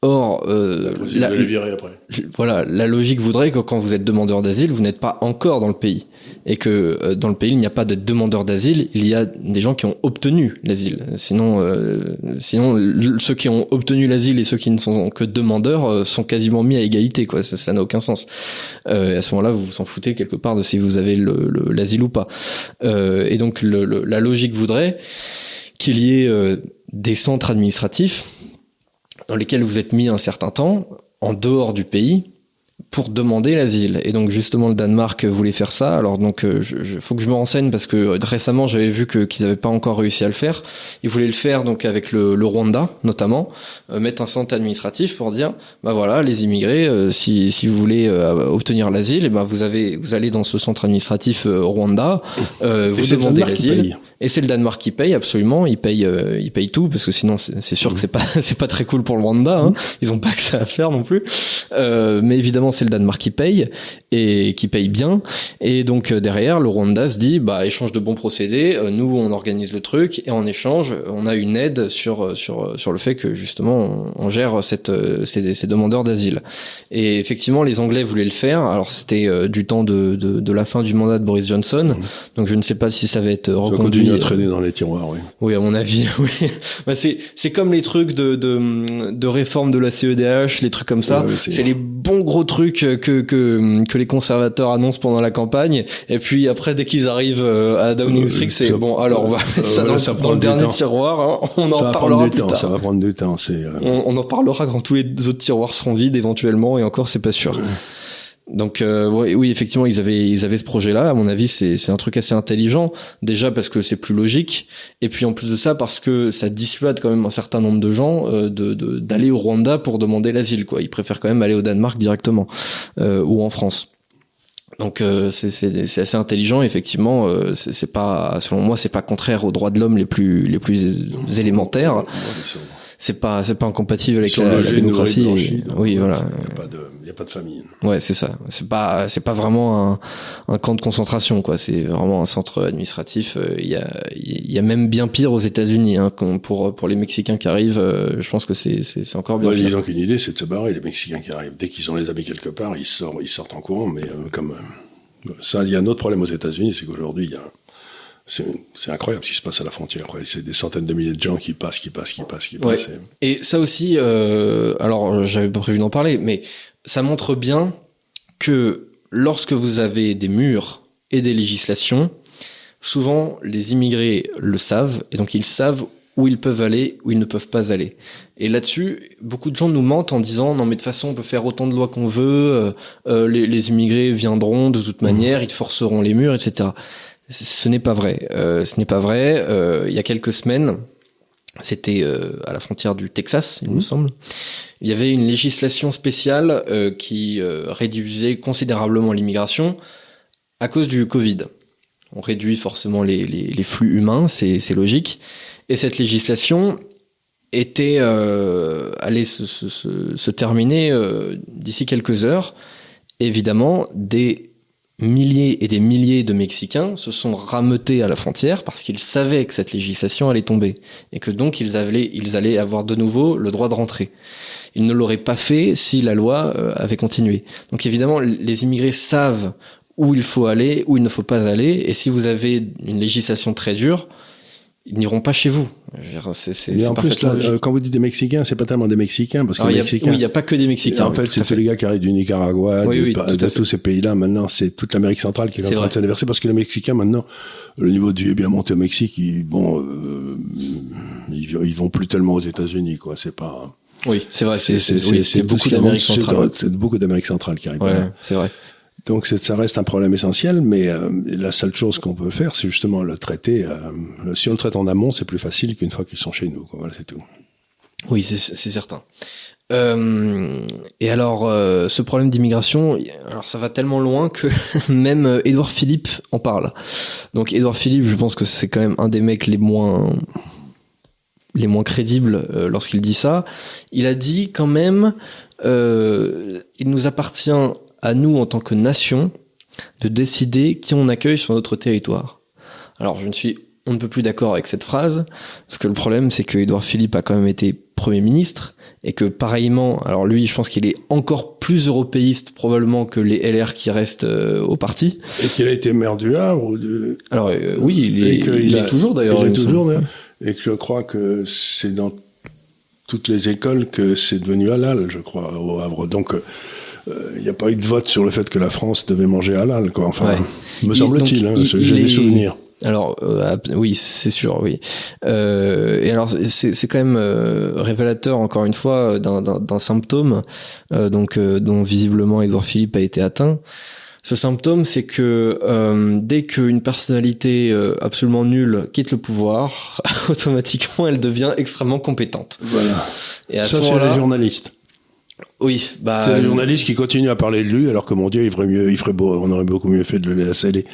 Or, euh, la, après. voilà, la logique voudrait que quand vous êtes demandeur d'asile, vous n'êtes pas encore dans le pays, et que euh, dans le pays il n'y a pas de demandeurs d'asile, il y a des gens qui ont obtenu l'asile. Sinon, euh, sinon ceux qui ont obtenu l'asile et ceux qui ne sont que demandeurs euh, sont quasiment mis à égalité, quoi. Ça n'a aucun sens. à ce moment-là, vous vous en foutez quelque part de si vous avez l'asile le, ou pas. et donc, le, la logique voudrait qu'il y ait des centres administratifs dans lesquels vous êtes mis un certain temps en dehors du pays pour demander l'asile. Et donc justement le Danemark voulait faire ça. Alors donc euh, je, faut que je me renseigne parce que récemment j'avais vu que qu'ils n'avaient pas encore réussi à le faire. Ils voulaient le faire donc avec le, le Rwanda notamment, euh, mettre un centre administratif pour dire bah voilà les immigrés euh, si, si vous voulez obtenir l'asile, et ben vous avez vous allez dans ce centre administratif Rwanda, vous demandez l'asile. Et c'est le Danemark qui paye absolument. Il paye il paye tout parce que sinon c'est sûr que c'est pas <laughs> c'est pas très cool pour le Rwanda. Hein. Ils ont pas que ça à faire non plus. Euh, mais évidemment, c'est le Danemark qui paye et qui paye bien. Et donc derrière, le Rwanda se dit, bah échange de bons procédés. nous, on organise le truc et en échange, on a une aide sur sur sur le fait que justement on, gère cette ces, ces demandeurs d'asile. Et effectivement, les Anglais voulaient le faire. Alors c'était du temps de, de, de la fin du mandat de Boris Johnson. Mmh. Donc je ne sais pas si ça va être reconduit. Ça à traîner dans les tiroirs, oui. Oui, à mon avis, <laughs> oui. Bah, c'est c'est comme les trucs de, de de réforme de la CEDH, les trucs comme ça. c'est les bons gros trucs que que que les conservateurs annoncent pendant la campagne. Et puis après, dès qu'ils arrivent euh, à Downing Street, c'est bon. Alors on va mettre <laughs> ça dans, dans le dernier tiroir. Hein. On en parlera plus tard. Ça va prendre du temps. C'est. Euh, on, on, en parlera quand tous les autres tiroirs seront vides éventuellement. Et encore, c'est pas sûr. Donc euh, oui, effectivement, ils avaient ils avaient ce projet-là. À mon avis, c'est c'est un truc assez intelligent. Déjà parce que c'est plus logique, et puis en plus de ça parce que ça dissuade quand même un certain nombre de gens euh, de d'aller au Rwanda pour demander l'asile. Quoi, ils préfèrent quand même aller au Danemark directement euh, ou en France. Donc euh, c'est assez intelligent. Effectivement, euh, c'est pas selon moi c'est pas contraire aux droits de l'homme les plus les plus élémentaires c'est pas c'est pas incompatible avec la, démocratie. oui, voilà. Il n'y a, pas de, y a pas de famille. Ouais, c'est ça. C'est pas c'est pas vraiment un, un, camp de concentration quoi. C'est vraiment un centre administratif. Euh, il y a il y a même bien pire aux États-Unis hein, pour pour les Mexicains qui arrivent. Euh, je pense que c'est c'est encore bien. Moi, j'ai donc une idée, c'est de se barrer. Les Mexicains qui arrivent, dès qu'ils ont les amis quelque part, ils sortent ils sortent en courant. Mais euh, comme ça, il y a un autre problème aux États-Unis, c'est qu'aujourd'hui il y a c'est incroyable ce qui se passe à la frontière. C'est des centaines de milliers de gens qui passent, qui passent, qui passent, qui passent. Et... ça aussi, euh, alors j'avais pas prévu d'en parler, mais ça montre bien que lorsque vous avez des murs et des législations, souvent les immigrés le savent, et donc ils savent où ils peuvent aller, où ils ne peuvent pas aller. Et là-dessus, beaucoup de gens nous mentent en disant non mais de toute façon on peut faire autant de lois qu'on veut, euh, euh, les, les, immigrés viendront de toute manière, ils forceront les murs, etc. Ce n'est pas vrai. Euh, ce n'est pas vrai. Euh, il y a quelques semaines, c'était euh, à la frontière du Texas, il me mmh. semble. Il y avait une législation spéciale qui réduisait considérablement l'immigration à cause du Covid. On réduit forcément les, les, les flux humains, c'est logique. Et cette législation était allait se, se, se, se terminer d'ici quelques heures. Évidemment, des milliers et des milliers de Mexicains se sont rameutés à la frontière parce qu'ils savaient que cette législation allait tomber et que donc ils allaient, ils allaient avoir de nouveau le droit de rentrer. Ils ne l'auraient pas fait si la loi euh, avait continué. Donc évidemment, les immigrés savent où il faut aller, où il ne faut pas aller, et si vous avez une législation très dure, ils n'iront pas chez vous. C'est, en plus, euh, quand vous dites des Mexicains, c'est pas tellement des Mexicains, parce que les Mexicains. Oui, il n'y a pas que des Mexicains. En fait, c'est tous les gars qui arrivent du Nicaragua, de, tous ces pays-là. Maintenant, c'est toute l'Amérique centrale qui est, en train de s'anniverser, parce que les Mexicains, maintenant, le niveau du est bien monté au Mexique. Ils, bon, euh, ils, vont plus tellement aux États-Unis, quoi. C'est pas. Oui, c'est vrai. C'est, beaucoup d'Amérique centrale. C'est beaucoup d'Amérique centrale qui arrivent. Ouais, c'est vrai. Donc ça reste un problème essentiel, mais euh, la seule chose qu'on peut faire, c'est justement le traiter. Euh, si on le traite en amont, c'est plus facile qu'une fois qu'ils sont chez nous. Voilà, c'est tout. Oui, c'est certain. Euh, et alors, ce problème d'immigration, alors ça va tellement loin que <laughs> même Édouard Philippe en parle. Donc Édouard Philippe, je pense que c'est quand même un des mecs les moins les moins crédibles lorsqu'il dit ça. Il a dit quand même, il nous appartient à nous en tant que nation de décider qui on accueille sur notre territoire. Alors je ne suis on ne peut plus d'accord avec cette phrase, parce que le problème c'est que Édouard Philippe a quand même été Premier ministre, et que pareillement, alors lui je pense qu'il est encore plus européiste probablement que les LR qui restent euh, au parti. Et qu'il a été maire du Havre ou de... Alors euh, oui, il est, il est toujours d'ailleurs. Il est toujours, et que je crois que c'est dans toutes les écoles que c'est devenu halal, je crois, au Havre. Donc euh, il euh, n'y a pas eu de vote sur le fait que la France devait manger halal, quoi. Enfin, me semble-t-il, hein, j'ai des souvenirs. Alors euh, oui, c'est sûr, oui. Euh, et alors c'est quand même euh, révélateur encore une fois d'un symptôme euh, donc dont visiblement Edouard Philippe a été atteint. Ce symptôme, c'est que dès qu'une personnalité absolument nulle quitte le pouvoir, <laughs> automatiquement elle devient extrêmement compétente. Voilà. Et à Ça, c'est les journalistes. Oui, bah. C'est les journalistes qui continuent à parler de lui, alors que mon Dieu, il ferait mieux, il ferait beau, on aurait beaucoup mieux fait de le laisser aller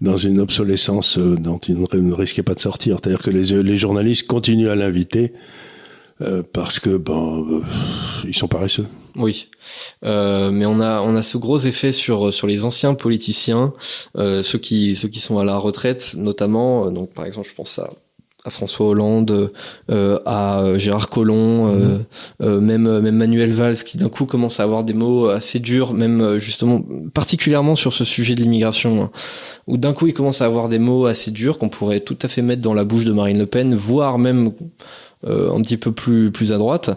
dans une obsolescence euh, dont il ne risquait pas de sortir. C'est-à-dire que les, les journalistes continuent à l'inviter euh, parce que ben euh, ils sont paresseux. Oui, euh, mais on a on a ce gros effet sur sur les anciens politiciens, euh, ceux qui ceux qui sont à la retraite notamment. donc par exemple, je pense à à François Hollande, euh, à Gérard Collomb, euh, euh, même même Manuel Valls qui d'un coup commence à avoir des mots assez durs, même justement particulièrement sur ce sujet de l'immigration, hein, où d'un coup il commence à avoir des mots assez durs qu'on pourrait tout à fait mettre dans la bouche de Marine Le Pen, voire même euh, un petit peu plus plus à droite.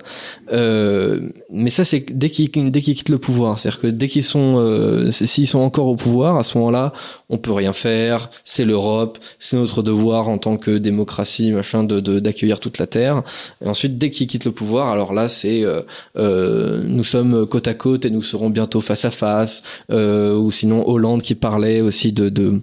Euh, mais ça, c'est dès qu'ils dès qu'ils quittent le pouvoir, c'est-à-dire que dès qu'ils sont euh, s'ils sont encore au pouvoir, à ce moment-là, on peut rien faire. C'est l'Europe, c'est notre devoir en tant que démocratie, machin, de d'accueillir toute la terre. Et ensuite, dès qu'ils quittent le pouvoir, alors là, c'est euh, nous sommes côte à côte et nous serons bientôt face à face. ou sinon Hollande qui parlait aussi de de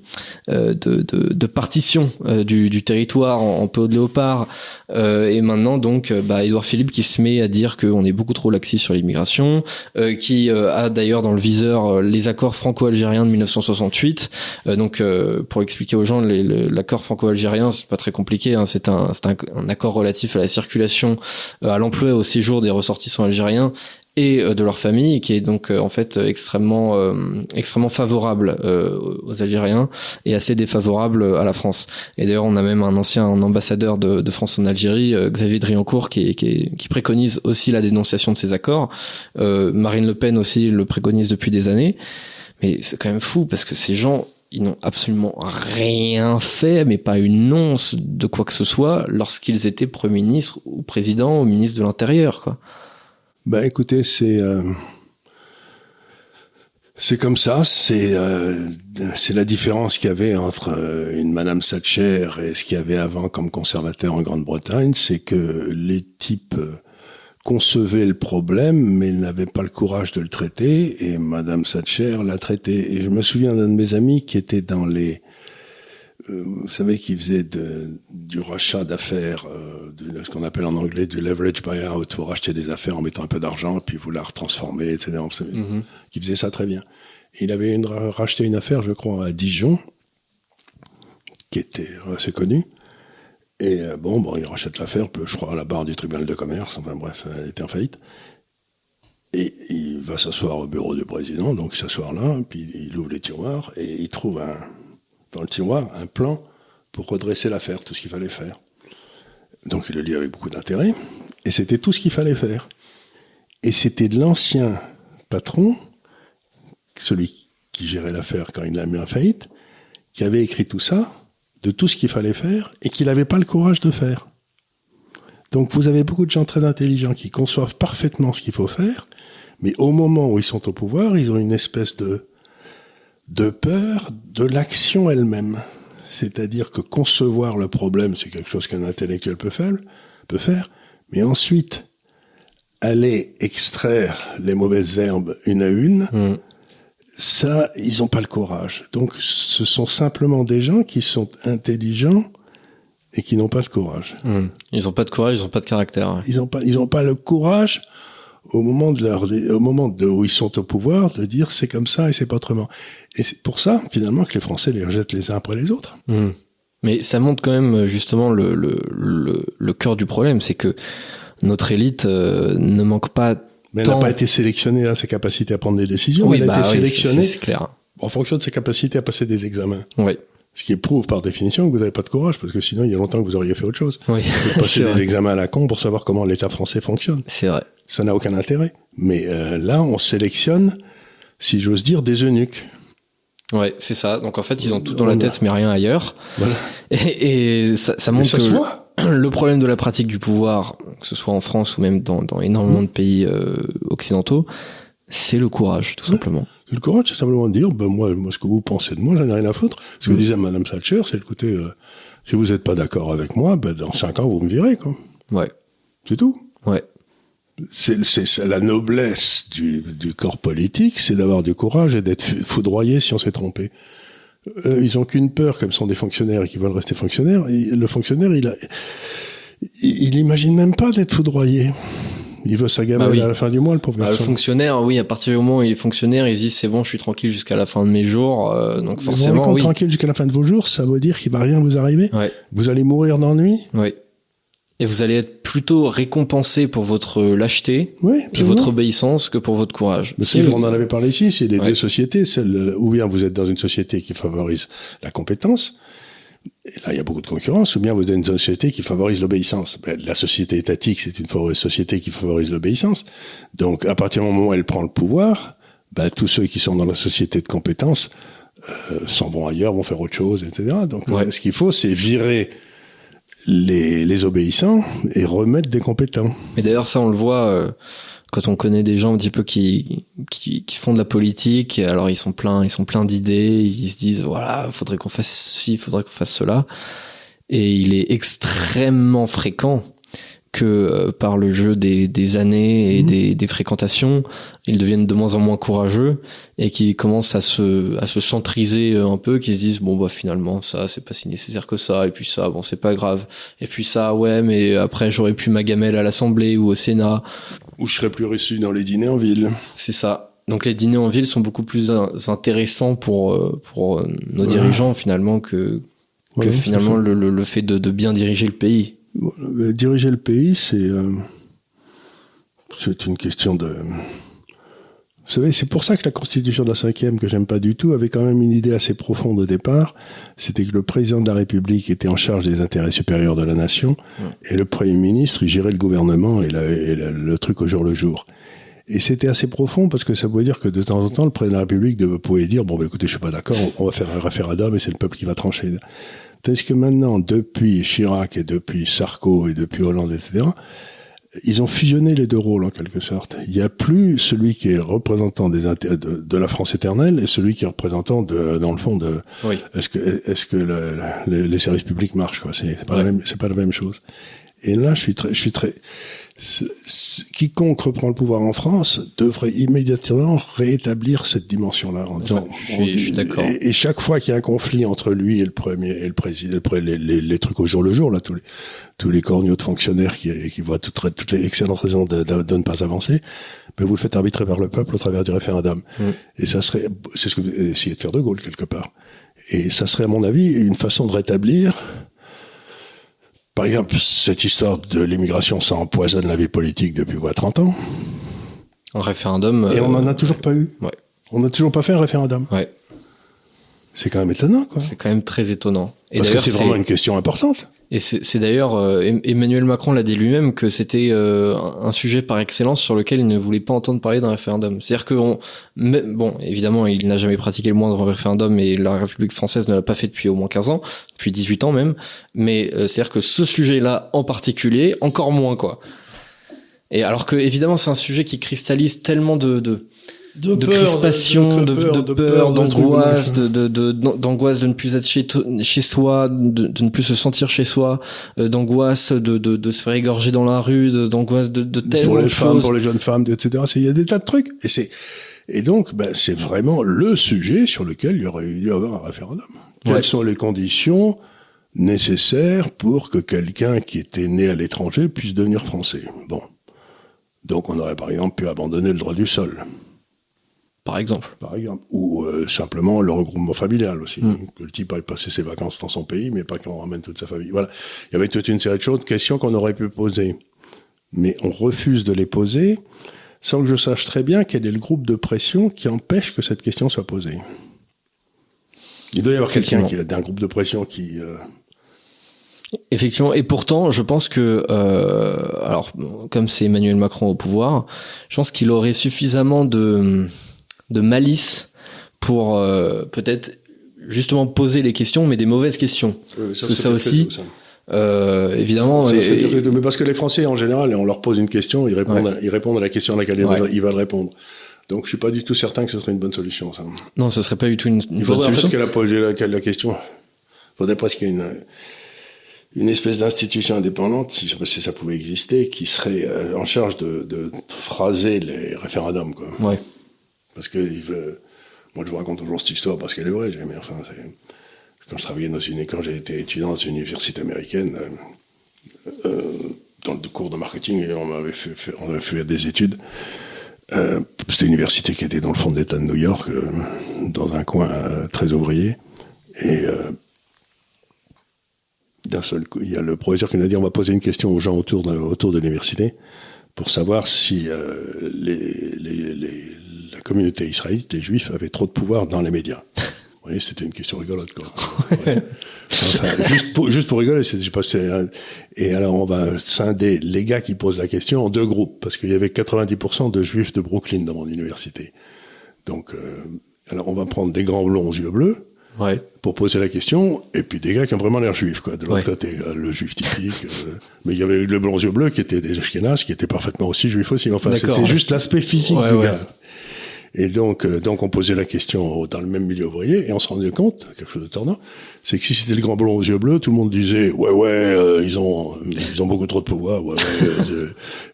de, de, de partition du, du territoire en, en peau de léopard. et maintenant donc euh, bah, Edouard Philippe qui se met à dire qu'on est beaucoup trop laxiste sur l'immigration, euh, qui euh, a d'ailleurs dans le viseur les accords franco-algériens de 1968. donc pour expliquer aux gens, l'accord franco-algérien c'est pas très compliqué, hein, c'est un, un, accord relatif à la circulation, à l'emploi et au séjour des ressortissants algériens et euh, de leur famille, qui est donc euh, en fait extrêmement euh, extrêmement favorable aux Algériens et assez défavorable à la France. Et d'ailleurs, on a même un ancien ambassadeur de, de France en Algérie, Xavier Driancourt, qui, qui, qui, préconise aussi la dénonciation de ces accords. Marine Le Pen aussi le préconise depuis des années. Mais c'est quand même fou parce que ces gens, ils n'ont absolument rien fait, mais pas une once de quoi que ce soit lorsqu'ils étaient Premier ministre ou président ou ministre de l'Intérieur, quoi. Ben écoutez, c'est euh, c'est comme ça. C'est euh, c'est la différence qu'il y avait entre euh, une Madame Thatcher et ce qu'il y avait avant comme conservateur en Grande-Bretagne, c'est que les types concevaient le problème, mais n'avaient pas le courage de le traiter, et Madame Thatcher l'a traité. Et je me souviens d'un de mes amis qui était dans les euh, vous savez, qui faisait de, du rachat d'affaires, euh, de, ce qu'on appelle en anglais du leverage buyout, vous racheter des affaires en mettant un peu d'argent, puis vous la retransformer, etc. Mm Qui faisait ça très bien. il avait une, racheté une affaire, je crois, à Dijon, qui était assez connue. Et euh, bon, bon, il rachète l'affaire, je crois, à la barre du tribunal de commerce. Enfin bref, elle était en faillite. Et il va s'asseoir au bureau du président, donc il s'asseoir là, puis il ouvre les tiroirs et il trouve un, dans le tiroir un plan pour redresser l'affaire, tout ce qu'il fallait faire. Donc il le lit avec beaucoup d'intérêt, et c'était tout ce qu'il fallait faire. Et c'était l'ancien patron, celui qui gérait l'affaire quand il l'a mis en faillite, qui avait écrit tout ça, de tout ce qu'il fallait faire, et qu'il n'avait pas le courage de faire. Donc vous avez beaucoup de gens très intelligents qui conçoivent parfaitement ce qu'il faut faire, mais au moment où ils sont au pouvoir, ils ont une espèce de de peur de l'action elle-même. C'est-à-dire que concevoir le problème, c'est quelque chose qu'un intellectuel peut faire, peut faire, mais ensuite, aller extraire les mauvaises herbes une à une, mm. ça, ils n'ont pas le courage. Donc, ce sont simplement des gens qui sont intelligents et qui n'ont pas de courage. Mm. Ils n'ont pas de courage, ils n'ont pas de caractère. Ils n'ont pas, ils ont pas le courage au moment de leur, au moment de où ils sont au pouvoir, de dire c'est comme ça et c'est pas autrement. Et c'est pour ça, finalement, que les Français les rejettent les uns après les autres. Hmm. Mais ça montre quand même justement le, le, le, le cœur du problème, c'est que notre élite euh, ne manque pas. Mais elle n'a pas été sélectionnée à ses capacités à prendre des décisions. Oui, elle a été bah sélectionnée c'est clair. en fonction de ses capacités à passer des examens. Oui. Ce qui prouve par définition que vous n'avez pas de courage, parce que sinon il y a longtemps que vous auriez fait autre chose. Oui. <laughs> passer des examens à la con pour savoir comment l'État français fonctionne. C'est vrai. Ça n'a aucun intérêt. Mais euh, là, on sélectionne, si j'ose dire, des eunuques. Ouais, c'est ça. Donc en fait, ils ont tout dans la tête, mais rien ailleurs. Voilà. Et, et ça, ça montre ça que <clears throat> le problème de la pratique du pouvoir, que ce soit en France ou même dans, dans énormément de pays euh, occidentaux, c'est le courage, tout simplement. Le courage, c'est simplement de dire, ben moi, moi, ce que vous pensez de moi, j'en ai rien à foutre. Ce que mm. disait Madame Thatcher, c'est côté, euh, si vous n'êtes pas d'accord avec moi, ben dans cinq ans, vous me virez, quoi. Ouais. C'est tout. Ouais c'est la noblesse du, du corps politique, c'est d'avoir du courage et d'être foudroyé si on s'est trompé. Euh, ils ont qu'une peur, comme sont des fonctionnaires et qui veulent rester fonctionnaires. Et le fonctionnaire, il a, il, imagine même pas d'être foudroyé. Il veut sa gamelle bah à la fin du mois, le pauvre bah, Le fonctionnaire, oui, à partir du moment où il est fonctionnaire, il dit c'est bon, je suis tranquille jusqu'à la fin de mes jours. Euh, donc forcément, oui. tranquille jusqu'à la fin de vos jours, ça veut dire qu'il va rien vous arriver. Ouais. Vous allez mourir d'ennui. Oui. Et vous allez être plutôt récompensé pour votre lâcheté Oui, et votre obéissance que pour votre courage. Mais Si vous- on en avait parlé ici, c'est les Ouais. deux sociétés, celle ou bien vous êtes dans une société qui favorise la compétence, et là il y a beaucoup de concurrence, ou bien vous êtes dans une société qui favorise l'obéissance. Ben, la société étatique, c'est une société qui favorise l'obéissance. Donc à partir du moment où elle prend le pouvoir, ben, tous ceux qui sont dans la société de compétence euh, s'en vont ailleurs, vont faire autre chose, etc. Donc Ouais. euh, ce qu'il faut, c'est virer les, les obéissants et remettre des compétents. Mais d'ailleurs, ça, on le voit euh, quand on connaît des gens un petit peu qui, qui, qui font de la politique. Alors, ils sont pleins, ils sont pleins d'idées. Ils se disent, voilà, faudrait qu'on fasse ci, faudrait qu'on fasse cela. Et il est extrêmement fréquent que euh, par le jeu des, des années et Mhm. des, des fréquentations, ils deviennent de moins en moins courageux et qu'ils commencent à se, à se centriser euh, un peu, qu'ils se disent bon bah finalement ça c'est pas si nécessaire que ça et puis ça bon c'est pas grave et puis ça ouais mais après j'aurais pu ma gamelle à l'Assemblée ou au Sénat, Ou je serais plus reçu dans les dîners en ville. c'est ça. Donc les dîners en ville sont beaucoup plus in- intéressants pour euh, pour nos Ouais. dirigeants finalement que que Ouais, finalement le, le, le fait de, de bien diriger le pays. Bon, euh, diriger le pays, c'est euh, c'est une question de. Vous savez, c'est pour ça que la Constitution de la cinquième, que j'aime pas du tout, avait quand même une idée assez profonde au départ. C'était que le président de la République était en charge des intérêts supérieurs de la nation, et le Premier ministre, il gérait le gouvernement et, la- et la- le truc au jour le jour. Et c'était assez profond parce que ça veut dire que de temps en temps, le président de la République pouvait dire bon, bah, écoutez, je suis pas d'accord, on, on va faire un référendum et c'est le peuple qui va trancher. Tandis que maintenant, depuis Chirac et depuis Sarko et depuis Hollande, etc., ils ont fusionné les deux rôles en quelque sorte. Il n'y a plus celui qui est représentant des de, de la France éternelle et celui qui est représentant de, dans le fond de Oui. est-ce que est-ce que le- le- les services publics marchent quoi. C'est pas Ouais. la même c'est pas la même chose. Et là, je suis très je suis très quiconque reprend le pouvoir en France devrait immédiatement rétablir cette dimension-là en disant je suis- je suis d'accord. et, et chaque fois qu'il y a un conflit entre lui et le premier et le président, le pré- les, les, les trucs au jour le jour là, tous les tous les corneaux de fonctionnaires qui, qui voient toutes, toutes les excellentes raisons de, de, de ne pas avancer, ben vous le faites arbitrer par le peuple au travers du référendum. Mm. Et ça serait, c'est ce que vous essayez de faire de Gaulle quelque part. Et ça serait à mon avis une façon de rétablir. Par exemple, cette histoire de l'immigration, ça empoisonne la vie politique depuis quoi, 30 ans Un référendum. Et euh, on n'en a toujours pas eu. ouais. On n'a toujours pas fait un référendum. Ouais. C'est quand même étonnant, quoi. C'est quand même très étonnant. Et Parce que c'est vraiment une question importante. Et c'est d'ailleurs euh, Em- Emmanuel Macron l'a dit lui-même que c'était euh, un un sujet par excellence sur lequel il ne voulait pas entendre parler d'un référendum. C'est-à-dire que on, mais- bon, évidemment, il n'a jamais pratiqué le moindre référendum et la République française ne l'a pas fait depuis au moins 15 ans, depuis 18 ans même. Mais euh, c'est-à-dire que ce sujet-là en particulier, encore moins quoi. Et alors que évidemment, c'est un sujet qui cristallise tellement de, de de crispation, de, de, peur, d'angoisse, de, d'angoisse de ne plus être chez, soi, de, ne plus se sentir chez soi, euh, d'angoisse de, se faire égorger dans la rue, de- d'angoisse de, de pour les de femmes, choses. pour les jeunes femmes, etc. Il y a des tas de trucs. Et c'est et donc, ben, c'est vraiment le sujet sur lequel il y aurait dû y avoir un référendum. Quelles Ouais. sont les conditions nécessaires pour que quelqu'un qui était né à l'étranger puisse devenir français? Bon. Donc, on aurait par exemple pu abandonner le droit du sol, Par exemple. par exemple, ou euh, simplement le regroupement familial aussi. Mm. Que le type aille passer ses vacances dans son pays, mais pas qu'on ramène toute sa famille. Voilà. Il y avait toute une série de choses, de questions qu'on aurait pu poser. Mais on refuse de les poser sans que je sache très bien quel est le groupe de pression qui empêche que cette question soit posée. Il doit y avoir quelqu'un qui d'un groupe de pression qui... euh, Effectivement, et pourtant, je pense que, euh, alors, comme c'est Emmanuel Macron au pouvoir, je pense qu'il aurait suffisamment de, de malice pour euh, peut-être justement poser les questions, mais des mauvaises questions. Parce que ça aussi, Euh, évidemment, Ça, et- tout. mais parce que les Français en général, on leur pose une question, ils répondent, Ouais. à, ils répondent à la question à laquelle ils Ouais. veulent- ils veulent répondre. Donc je suis pas du tout certain que ce serait une bonne solution. Ça. non, ce serait pas du tout une, une Il bonne faudrait en fait solution. la, la question. Il faudrait presque qu'il y ait une, une espèce d'institution indépendante, si, si ça pouvait exister, qui serait euh, en charge de, de phraser les référendums. Quoi. Ouais. Parce que moi je vous raconte toujours cette histoire parce qu'elle est vraie, quand je travaillais dans une quand j'ai été étudiant dans une université américaine, euh, euh, dans le cours de marketing, et on m'avait fait, avait fait des études. Euh, c'était une université qui était dans le fond de l'État de New York, dans un coin très ouvrier, et d'un seul coup, il y a le professeur qui nous a dit on va poser une question aux gens autour de, l'université pour savoir si les, la communauté israélite, les juifs, avaient trop de pouvoir dans les médias. <laughs> Vous voyez, c'était une question rigolote, quoi. <laughs> Ouais. Enfin, juste, pour, juste pour rigoler, c'est, je sais pas, c'est un- et alors on va scinder les gars qui posent la question en deux groupes, parce qu'il y avait 90% de juifs de Brooklyn dans mon université. Donc, euh, alors on va prendre des grands blonds aux yeux bleus, Ouais. pour poser la question, et puis des gars qui ont vraiment l'air juifs, quoi. De l'autre Ouais. côté, euh, le juif typique. euh, mais il y avait eu le blond aux yeux bleus qui était des Ashkénazes, qui était parfaitement aussi juif aussi. Enfin, c'était juste l'aspect physique Ouais, du gars. Et donc, euh, donc on posait la question dans le même milieu ouvrier, et on se rendait compte, quelque chose de tordant, c'est que si c'était le grand blond aux yeux bleus, tout le monde disait ouais ouais, euh, ils ont ils ont beaucoup trop de pouvoir. Ouais, ouais, euh,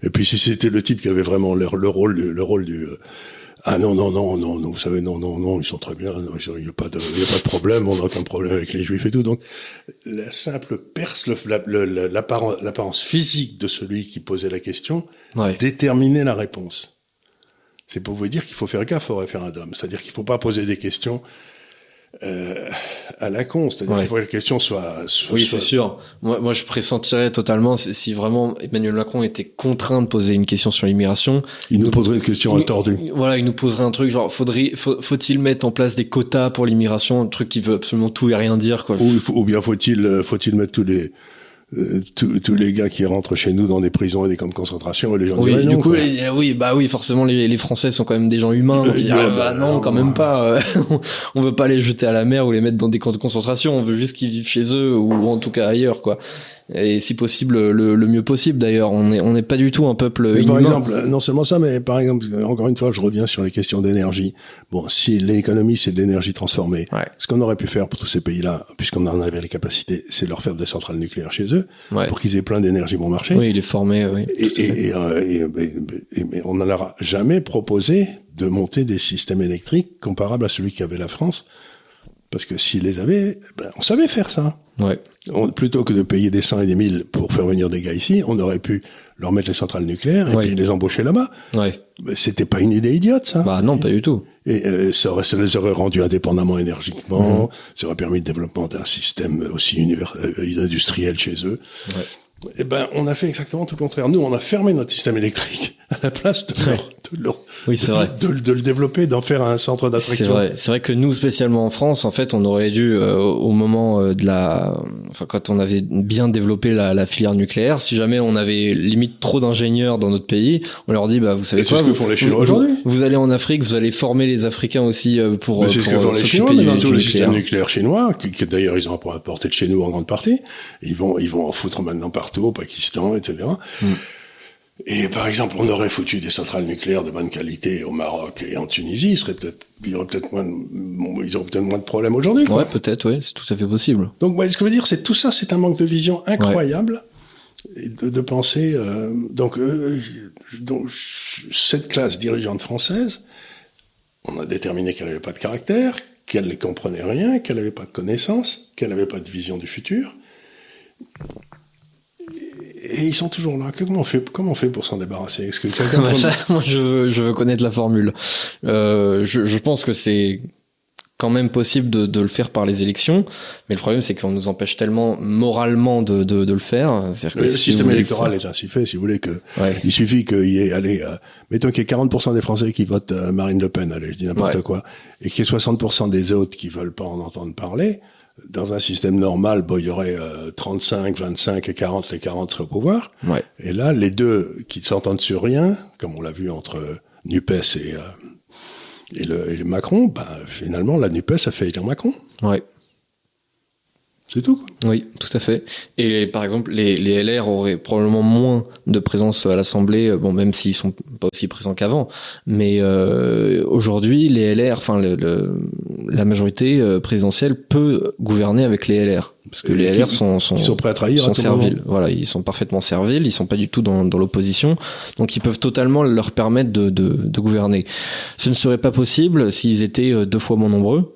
et puis si c'était le type qui avait vraiment le, le rôle du- le rôle du euh, ah non, non, non, non, non, vous savez, non, non, non, ils sont très bien, il n'y a, pas de- y a pas de problème, on n'a aucun problème avec les juifs et tout. Donc, la simple perce, l'apparence l'apparence physique de celui qui posait la question Ouais. déterminait la réponse. C'est pour vous dire qu'il faut faire gaffe au référendum. C'est-à-dire qu'il faut pas poser des questions euh, à la con. C'est-à-dire Ouais. qu'il faut que la question soit... soit Oui, soit- c'est sûr. Moi, moi, je pressentirais totalement si vraiment Emmanuel Macron était contraint de poser une question sur l'immigration. Il nous poserait une question attordue. Voilà, il nous poserait un truc genre faudrait faut, faut-il mettre en place des quotas pour l'immigration, un truc qui veut absolument tout et rien dire quoi. Ou, ou bien faut-il euh, faut-il mettre tous les euh, tous, tous les gars qui rentrent chez nous dans des prisons et des camps de concentration et les gens Oui, du non, coup, oui, bah oui, forcément, les, les Français sont quand même des gens humains. Euh, bah bah, non, quand même pas. euh, <laughs> on veut pas les jeter à la mer ou les mettre dans des camps de concentration. On veut juste qu'ils vivent chez eux ou en tout cas ailleurs, quoi. Et si possible, le, le mieux possible. D'ailleurs, on est on n'est pas du tout un peuple Mais inhumain. par exemple, non seulement ça, mais par exemple, encore une fois, je reviens sur les questions d'énergie. Bon, si l'économie c'est de l'énergie transformée, Ouais. ce qu'on aurait pu faire pour tous ces pays-là, puisqu'on en avait les capacités, c'est leur faire des centrales nucléaires chez eux, Ouais. pour qu'ils aient plein d'énergie bon marché. Oui, il est formé. Oui. Et, et, et, euh, et- mais on ne leur a jamais proposé de monter des systèmes électriques comparables à celui qu'avait la France, parce que s'ils les avaient, ben, on savait faire ça. Ouais. On- plutôt que de payer des cent et des mille pour faire venir des gars ici, on aurait pu leur mettre les centrales nucléaires et puis les embaucher là-bas. Ouais. Mais C'était pas une idée idiote, ça. Bah non, pas du tout. Et euh, ça, aurait, ça les aurait rendus indépendamment énergiquement, Mhm. ça aurait permis le développement d'un système aussi univers, euh, industriel chez eux. Ouais. Eh ben, on a fait exactement tout le contraire. Nous, on a fermé notre système électrique à la place de, leur, de, leur- Oui, c'est de- vrai. de, de le développer, d'en faire un centre C'est d'attraction. vrai, c'est vrai que nous spécialement en France, en fait, on aurait dû euh, au moment euh, de la, enfin quand on avait bien développé la, la filière nucléaire, si jamais on avait limite trop d'ingénieurs dans notre pays, on leur dit bah vous savez c'est quoi, ce que vous, font les Chinois aujourd'hui? vous allez en Afrique, vous allez former les Africains aussi euh, pour, c'est ce que font euh, les Chinois, dans tout le système nucléaire chinois, qui, qui d'ailleurs ils ont apporté de chez nous en grande partie. Ils vont, ils vont en foutre maintenant partout, au Pakistan, etc. Mm. Et par exemple, on aurait foutu des centrales nucléaires de bonne qualité au Maroc et en Tunisie, il serait peut-être, il y aurait peut-être moins, de, ils auraient peut-être moins de problèmes aujourd'hui. quoi. Ouais, peut-être, ouais, c'est tout à fait possible. Donc, ouais, ce que je veux dire, c'est tout ça, c'est un manque de vision incroyable et de, de penser. euh, donc, euh, donc, cette classe dirigeante française, on a déterminé qu'elle n'avait pas de caractère, qu'elle ne comprenait rien, qu'elle n'avait pas de connaissances, qu'elle n'avait pas de vision du futur. Et ils sont toujours là. Comment on fait, comment on fait pour s'en débarrasser? Est-ce que quelqu'un <laughs> Bah, ça, <laughs> moi, je veux, je veux connaître la formule. Euh, je, je pense que c'est quand même possible de, de le faire par les élections, mais le problème c'est qu'on nous empêche tellement moralement de, de, de le faire. Que le si système électoral est ainsi fait, si vous voulez que Ouais. Il suffit qu'il y ait, allez, euh, mettons qu'il y ait 40% des Français qui votent euh, Marine Le Pen, allez, je dis n'importe Ouais. quoi, et qu'il y ait 60% des autres qui veulent pas en entendre parler. Dans un système normal, bon, il y aurait euh, 35, 25 et 40, les 40 seraient au pouvoir. Ouais. Et là, les deux qui ne s'entendent sur rien, comme on l'a vu entre euh, Nupes et, euh, et, le, et Macron, bah, finalement, la Nupes a fait élire Macron. Ouais. C'est tout. quoi. Oui, tout à fait. Et par exemple, les, LR auraient probablement moins de présence à l'Assemblée, euh, bon, même s'ils sont pas aussi présents qu'avant. Mais euh, aujourd'hui, les LR, enfin, la majorité euh, présidentielle peut gouverner avec les LR, parce que Et les qui- LR sont sont, Ils sont prêts à trahir. à sont moment. serviles. Voilà, ils sont parfaitement serviles. Ils sont pas du tout dans, dans l'opposition, donc ils peuvent totalement leur permettre de, de, de gouverner. Ce ne serait pas possible s'ils étaient euh, deux fois moins nombreux.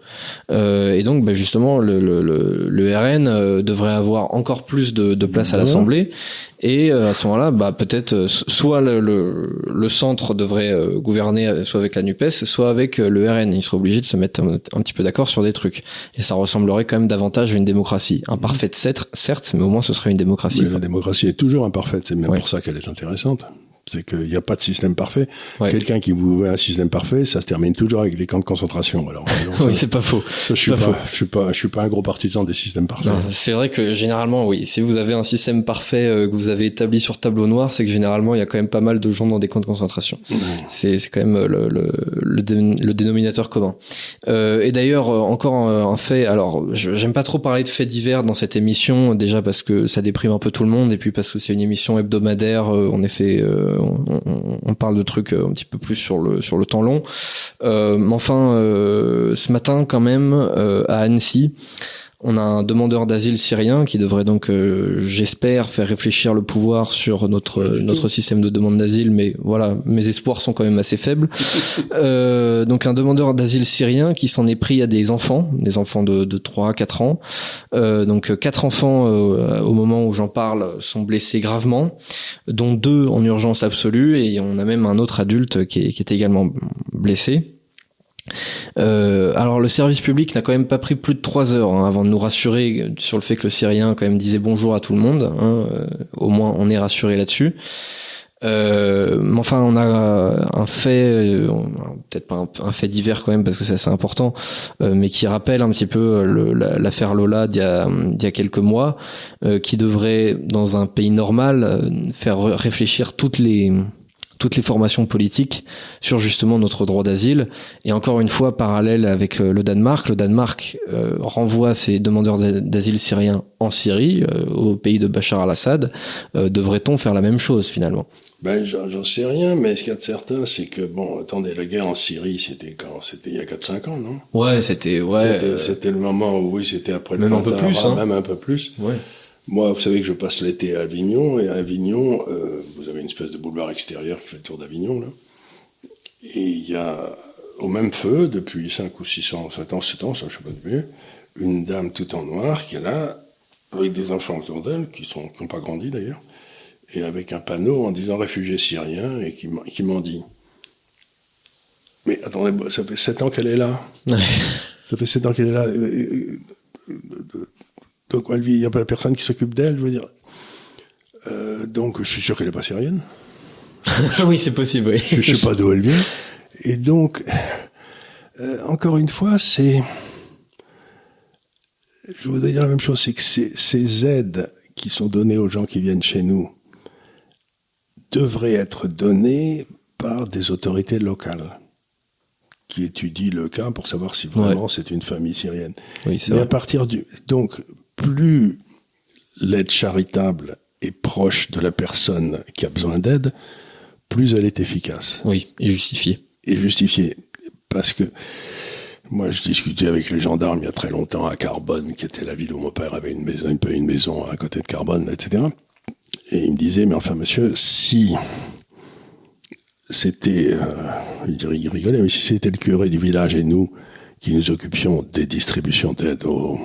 Euh, et donc, bah, justement, le, le, le, le RN RN devrait avoir encore plus de, de place à l'Assemblée. Et à ce moment-là, bah, peut-être soit le, le, le, centre devrait gouverner soit avec la Nupes, soit avec le RN. Ils seraient obligés de se mettre un, petit peu d'accord sur des trucs. Et ça ressemblerait quand même davantage à une démocratie. Imparfaite, certes, mais au moins ce serait une démocratie. la démocratie est toujours imparfaite. C'est même pour ça qu'elle est intéressante c'est qu'il n'y a pas de système parfait. Quelqu'un qui vous veut un système parfait, ça se termine toujours avec des camps de concentration. Alors, <laughs> oui, c'est pas faux. je suis pas, je suis pas, je suis pas un gros partisan des systèmes parfaits. C'est vrai que généralement, oui, si vous avez un système parfait euh, que vous avez établi sur tableau noir, c'est que généralement il y a quand même pas mal de gens dans des camps de concentration. C'est c'est quand même euh, le le, le, dénominateur commun. Euh, et d'ailleurs, euh, encore un, fait. Alors, j'aime pas trop parler de faits divers dans cette émission, déjà parce que ça déprime un peu tout le monde, et puis parce que c'est une émission hebdomadaire. en effet on, parle de trucs euh, un petit peu plus sur le sur le temps long. Euh, mais enfin, euh, ce matin quand même à Annecy. On a un demandeur d'asile syrien qui devrait donc, euh, j'espère, faire réfléchir le pouvoir sur notre notre système de demande d'asile, mais voilà, mes espoirs sont quand même assez faibles. <laughs> euh, donc un demandeur d'asile syrien qui s'en est pris à des enfants, des enfants de, de 3 à 4 ans. Euh, donc quatre enfants, euh, au moment où j'en parle, sont blessés gravement, dont deux en urgence absolue, et on a même un autre adulte qui est, qui est également blessé. Euh, alors le service public n'a quand même pas pris plus de trois heures hein, avant de nous rassurer sur le fait que le Syrien quand même disait bonjour à tout le monde. Hein, euh, au moins on est rassuré là-dessus. Euh, mais enfin, on a un fait, peut-être pas un, fait divers quand même parce que c'est assez important, mais qui rappelle un petit peu l'affaire Lola d'il y a quelques mois, qui devrait dans un pays normal faire réfléchir toutes les toutes les formations politiques sur justement notre droit d'asile. Et encore une fois, parallèle avec euh, le Danemark, le Danemark euh, renvoie ses demandeurs d'asile syriens en Syrie, euh, au pays de Bachar al-Assad. Devrait-on faire la même chose finalement? Ben, j'en sais rien, mais ce qu'il y a de certain, c'est que, bon, attendez, la guerre en Syrie, c'était quand? C'était il y a 4-5 ans, non? Ouais, c'était... ouais. C'était le moment où, oui, c'était après même le un peu plus, hein. même un peu plus. Ouais. Moi, vous savez que je passe l'été à Avignon, et à Avignon, euh, vous avez une espèce de boulevard extérieur qui fait le tour d'Avignon, là. Et il y a, au même feu, depuis 5 ou 600, 7 ans, 7 ans, ça, je sais pas de mieux, une dame tout en noir qui est là, avec des enfants autour d'elle, qui sont, qui n'ont pas grandi d'ailleurs, et avec un panneau en disant réfugiés syriens, et qui, qui m'en dit. Mais attendez, ça fait 7 ans qu'elle est là. Ça fait 7 ans qu'elle est là. Donc elle vit, il n'y a pas personne qui s'occupe d'elle, je veux dire. Euh, donc je suis sûr qu'elle n'est pas syrienne. <laughs> oui, c'est possible. Oui. Je ne sais pas d'où elle vient. Et donc, euh, encore une fois, c'est, je voudrais dire la même chose, c'est que ces, aides qui sont données aux gens qui viennent chez nous devraient être données par des autorités locales qui étudient le cas pour savoir si vraiment c'est une famille syrienne. Oui, Mais à partir du donc plus l'aide charitable est proche de la personne qui a besoin d'aide, plus elle est efficace. Oui, et justifiée. Et justifiée. Parce que moi, je discutais avec les gendarmes il y a très longtemps à Carbone, qui était la ville où mon père avait une maison, une, une maison à côté de Carbone, etc. Et il me disait, mais enfin, monsieur, si c'était, euh, il rigolait, mais si c'était le curé du village et nous qui nous occupions des distributions d'aide aux,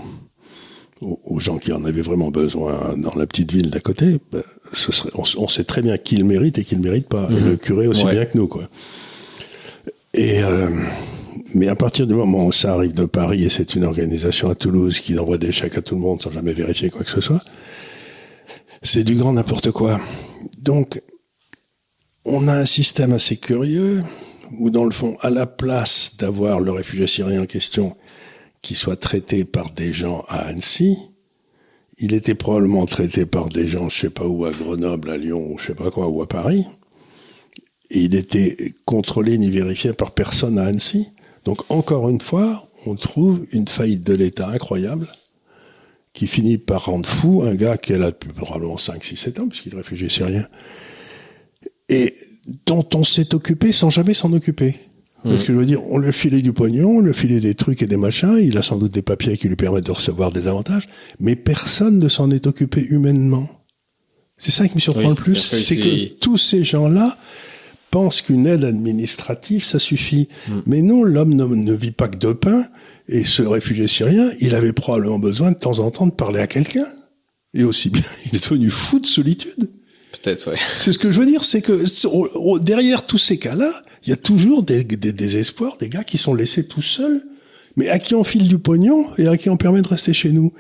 aux, gens qui en avaient vraiment besoin dans la petite ville d'à côté, ben, ce serait, on, sait très bien qui le mérite et qui le mérite pas. le mhm. curé aussi bien que nous, quoi. Et euh, mais à partir du moment où ça arrive de Paris et c'est une organisation à Toulouse qui envoie des chèques à tout le monde sans jamais vérifier quoi que ce soit, c'est du grand n'importe quoi. Donc, on a un système assez curieux où, dans le fond, à la place d'avoir le réfugié syrien en question qui soit traité par des gens à Annecy, il était probablement traité par des gens, je sais pas où, à Grenoble, à Lyon, ou je sais pas quoi, ou à Paris. Il était contrôlé ni vérifié par personne à Annecy. Donc encore une fois, on trouve une faillite de l'État incroyable qui finit par rendre fou un gars qui est là depuis probablement 5, 6, 7 ans, puisqu'il est réfugié syrien, et dont on s'est occupé sans jamais s'en occuper. Parce que je veux dire, on a filé du pognon, on a filé des trucs et des machins, il a sans doute des papiers qui lui permettent de recevoir des avantages, mais personne ne s'en est occupé humainement. C'est ça qui me surprend le plus, c'est que tous ces gens-là pense qu'une aide administrative, ça suffit. Mm. Mais non, l'homme ne, ne, vit pas que de pain. Et ce réfugié syrien, il avait probablement besoin de temps en temps de parler à quelqu'un. Et aussi bien, <laughs> il est devenu fou de solitude. Peut-être, ouais. C'est ce que je veux dire, c'est que derrière tous ces cas-là, il y a toujours des, des, des, espoirs, des gars qui sont laissés tout seuls, mais à qui on file du pognon et à qui on permet de rester chez nous.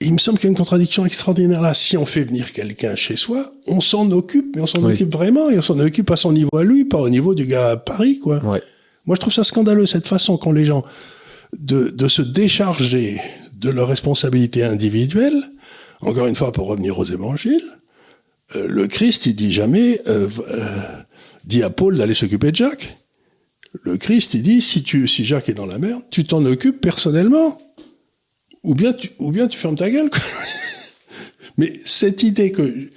il me semble qu'il y a une contradiction extraordinaire là. Si on fait venir quelqu'un chez soi, on s'en occupe, mais on s'en occupe vraiment, et on s'en occupe à son niveau à lui, pas au niveau du gars à Paris, quoi. Ouais. Moi, je trouve ça scandaleux, cette façon qu'ont les gens de, de se décharger de leurs responsabilités individuelles. Encore une fois, pour revenir aux évangiles, euh, le Christ, il dit jamais, euh, euh, dit à Paul d'aller s'occuper de Jacques. Le Christ, il dit, si tu, si Jacques est dans la merde, tu t'en occupes personnellement. Ou bien tu, fermes ta gueule. <laughs> Mais cette idée que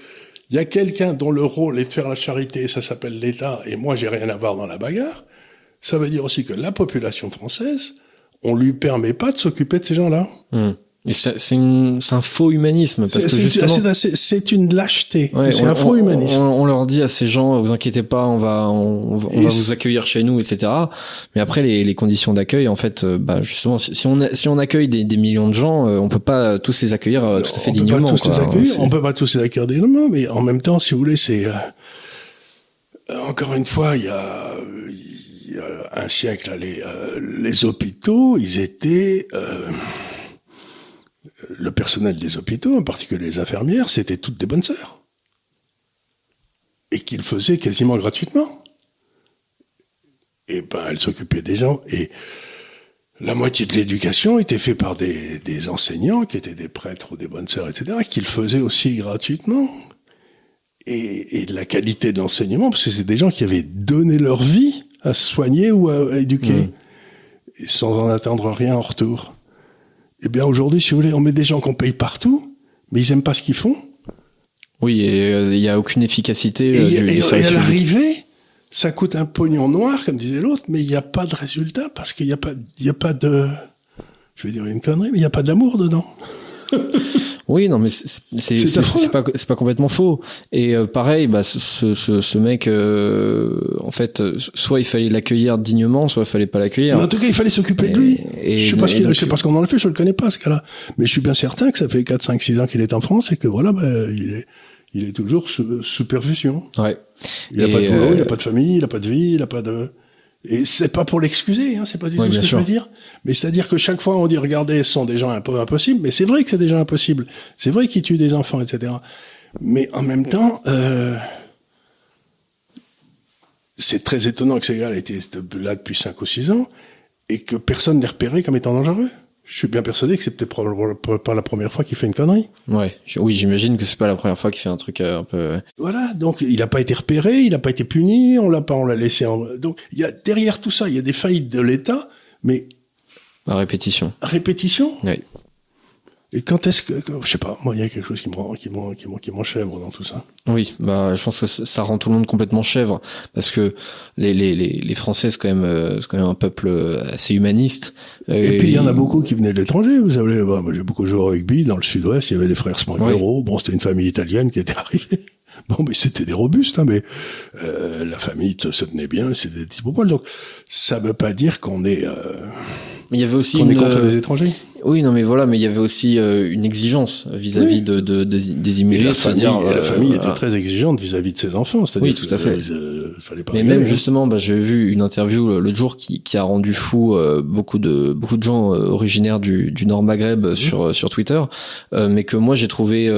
il y a quelqu'un dont le rôle est de faire la charité, ça s'appelle l'État, et moi j'ai rien à voir dans la bagarre, ça veut dire aussi que la population française, on lui permet pas de s'occuper de ces gens-là. Mmh. C'est un faux humanisme parce que justement c'est une lâcheté. c'est un faux humanisme. On, leur dit à ces gens, vous inquiétez pas, on va on, va vous accueillir chez nous, etc. Mais après les, les conditions d'accueil, en fait, euh, bah justement, si on si on accueille des, des millions de gens, euh, on peut pas tous les accueillir euh, tout à fait dignement. Peut pas tous les accueillir, on peut pas tous les accueillir dignement, mais en même temps, si vous voulez, c'est encore une fois, il y a, il y a un siècle, les les hôpitaux, ils étaient le personnel des hôpitaux, en particulier les infirmières, c'était toutes des bonnes sœurs. Et qu'ils faisaient quasiment gratuitement. Et ben, elles s'occupaient des gens. Et la moitié de l'éducation était faite par des, des, enseignants, qui étaient des prêtres ou des bonnes sœurs, etc., qu'ils faisaient aussi gratuitement. Et, et la qualité d'enseignement, parce que c'est des gens qui avaient donné leur vie à soigner ou à, éduquer, mmh. sans en attendre rien en retour. Eh bien, aujourd'hui, si vous voulez, on met des gens qu'on paye partout, mais ils aiment pas ce qu'ils font. Oui, et euh, il n'y a aucune efficacité euh, du, et, à l'arrivée, ça coûte un pognon noir, comme disait l'autre, mais il n'y a pas de résultat parce qu'il n'y a pas, il y a pas de, je vais dire une connerie, mais il n'y a pas d'amour dedans. <laughs> Oui, non, mais c'est pas c'est pas complètement faux. Et euh, pareil, bah ce ce, ce mec, euh, en fait, soit il fallait l'accueillir dignement, soit il fallait pas l'accueillir. En tout cas, il fallait s'occuper de lui. Et, je sais pas ce qu'il, je sais pas ce qu'on en a fait, je le connais pas ce cas-là. Mais je suis bien certain que ça fait 4, 5, 6 ans qu'il est en France et que voilà, bah, il est il est toujours sous supervision. Ouais. Il a pas de boulot, il a euh, pas de famille, il a pas de vie, il a pas de et c'est pas pour l'excuser, hein, c'est pas du tout ce que je veux dire. Mais c'est-à-dire que chaque fois on dit regardez, ce sont des gens un peu impossibles, mais c'est vrai que c'est des gens impossibles. C'est vrai qu'ils tuent des enfants, etc. Mais en même temps, euh, c'est très étonnant que ces gars aient été là depuis 5 ou 6 ans et que personne ne les repéré comme étant dangereux je suis bien persuadé que c'est peut-être pas la première fois qu'il fait une connerie. Ouais, oui, j'imagine que c'est pas la première fois qu'il fait un truc euh, un peu. Voilà, donc il n'a pas été repéré, il n'a pas été puni, on l'a pas, on l'a laissé. En... Donc il y a derrière tout ça, il y a des faillites de l'État, mais à répétition. À répétition. Oui. Et quand est-ce que, je sais pas, moi il y a quelque chose qui me qui me qui qui m'enchèvre dans tout ça. Oui, bah je pense que ça rend tout le monde complètement chèvre parce que les les les, les Français c'est quand même euh, c'est quand même un peuple euh, assez humaniste. Et, puis il y en a beaucoup qui venaient de l'étranger. Vous savez, bah, moi j'ai beaucoup joué au rugby dans le Sud-Ouest. Il y avait les frères Spanghero. Bon, c'était une famille italienne qui était <laughs> arrivée. Bon, mais c'était des robustes, hein, mais euh, la famille se tenait bien, c'était des petits poils. Donc, ça veut pas dire qu'on est. Euh, mais il y avait aussi une... est contre les étrangers. Oui, non, mais voilà, mais il y avait aussi euh, une exigence vis-à-vis de, de, de, des immigrés, c'est-à-dire la euh, famille était très exigeante vis-à-vis de ses enfants, c'est-à-dire oui, tout à fait. Euh, fallait pas mais même justement, bah, j'ai vu une interview l'autre jour qui, qui a rendu fou beaucoup de beaucoup de gens originaires du, du Nord Maghreb mmh. sur sur Twitter, mais que moi j'ai trouvé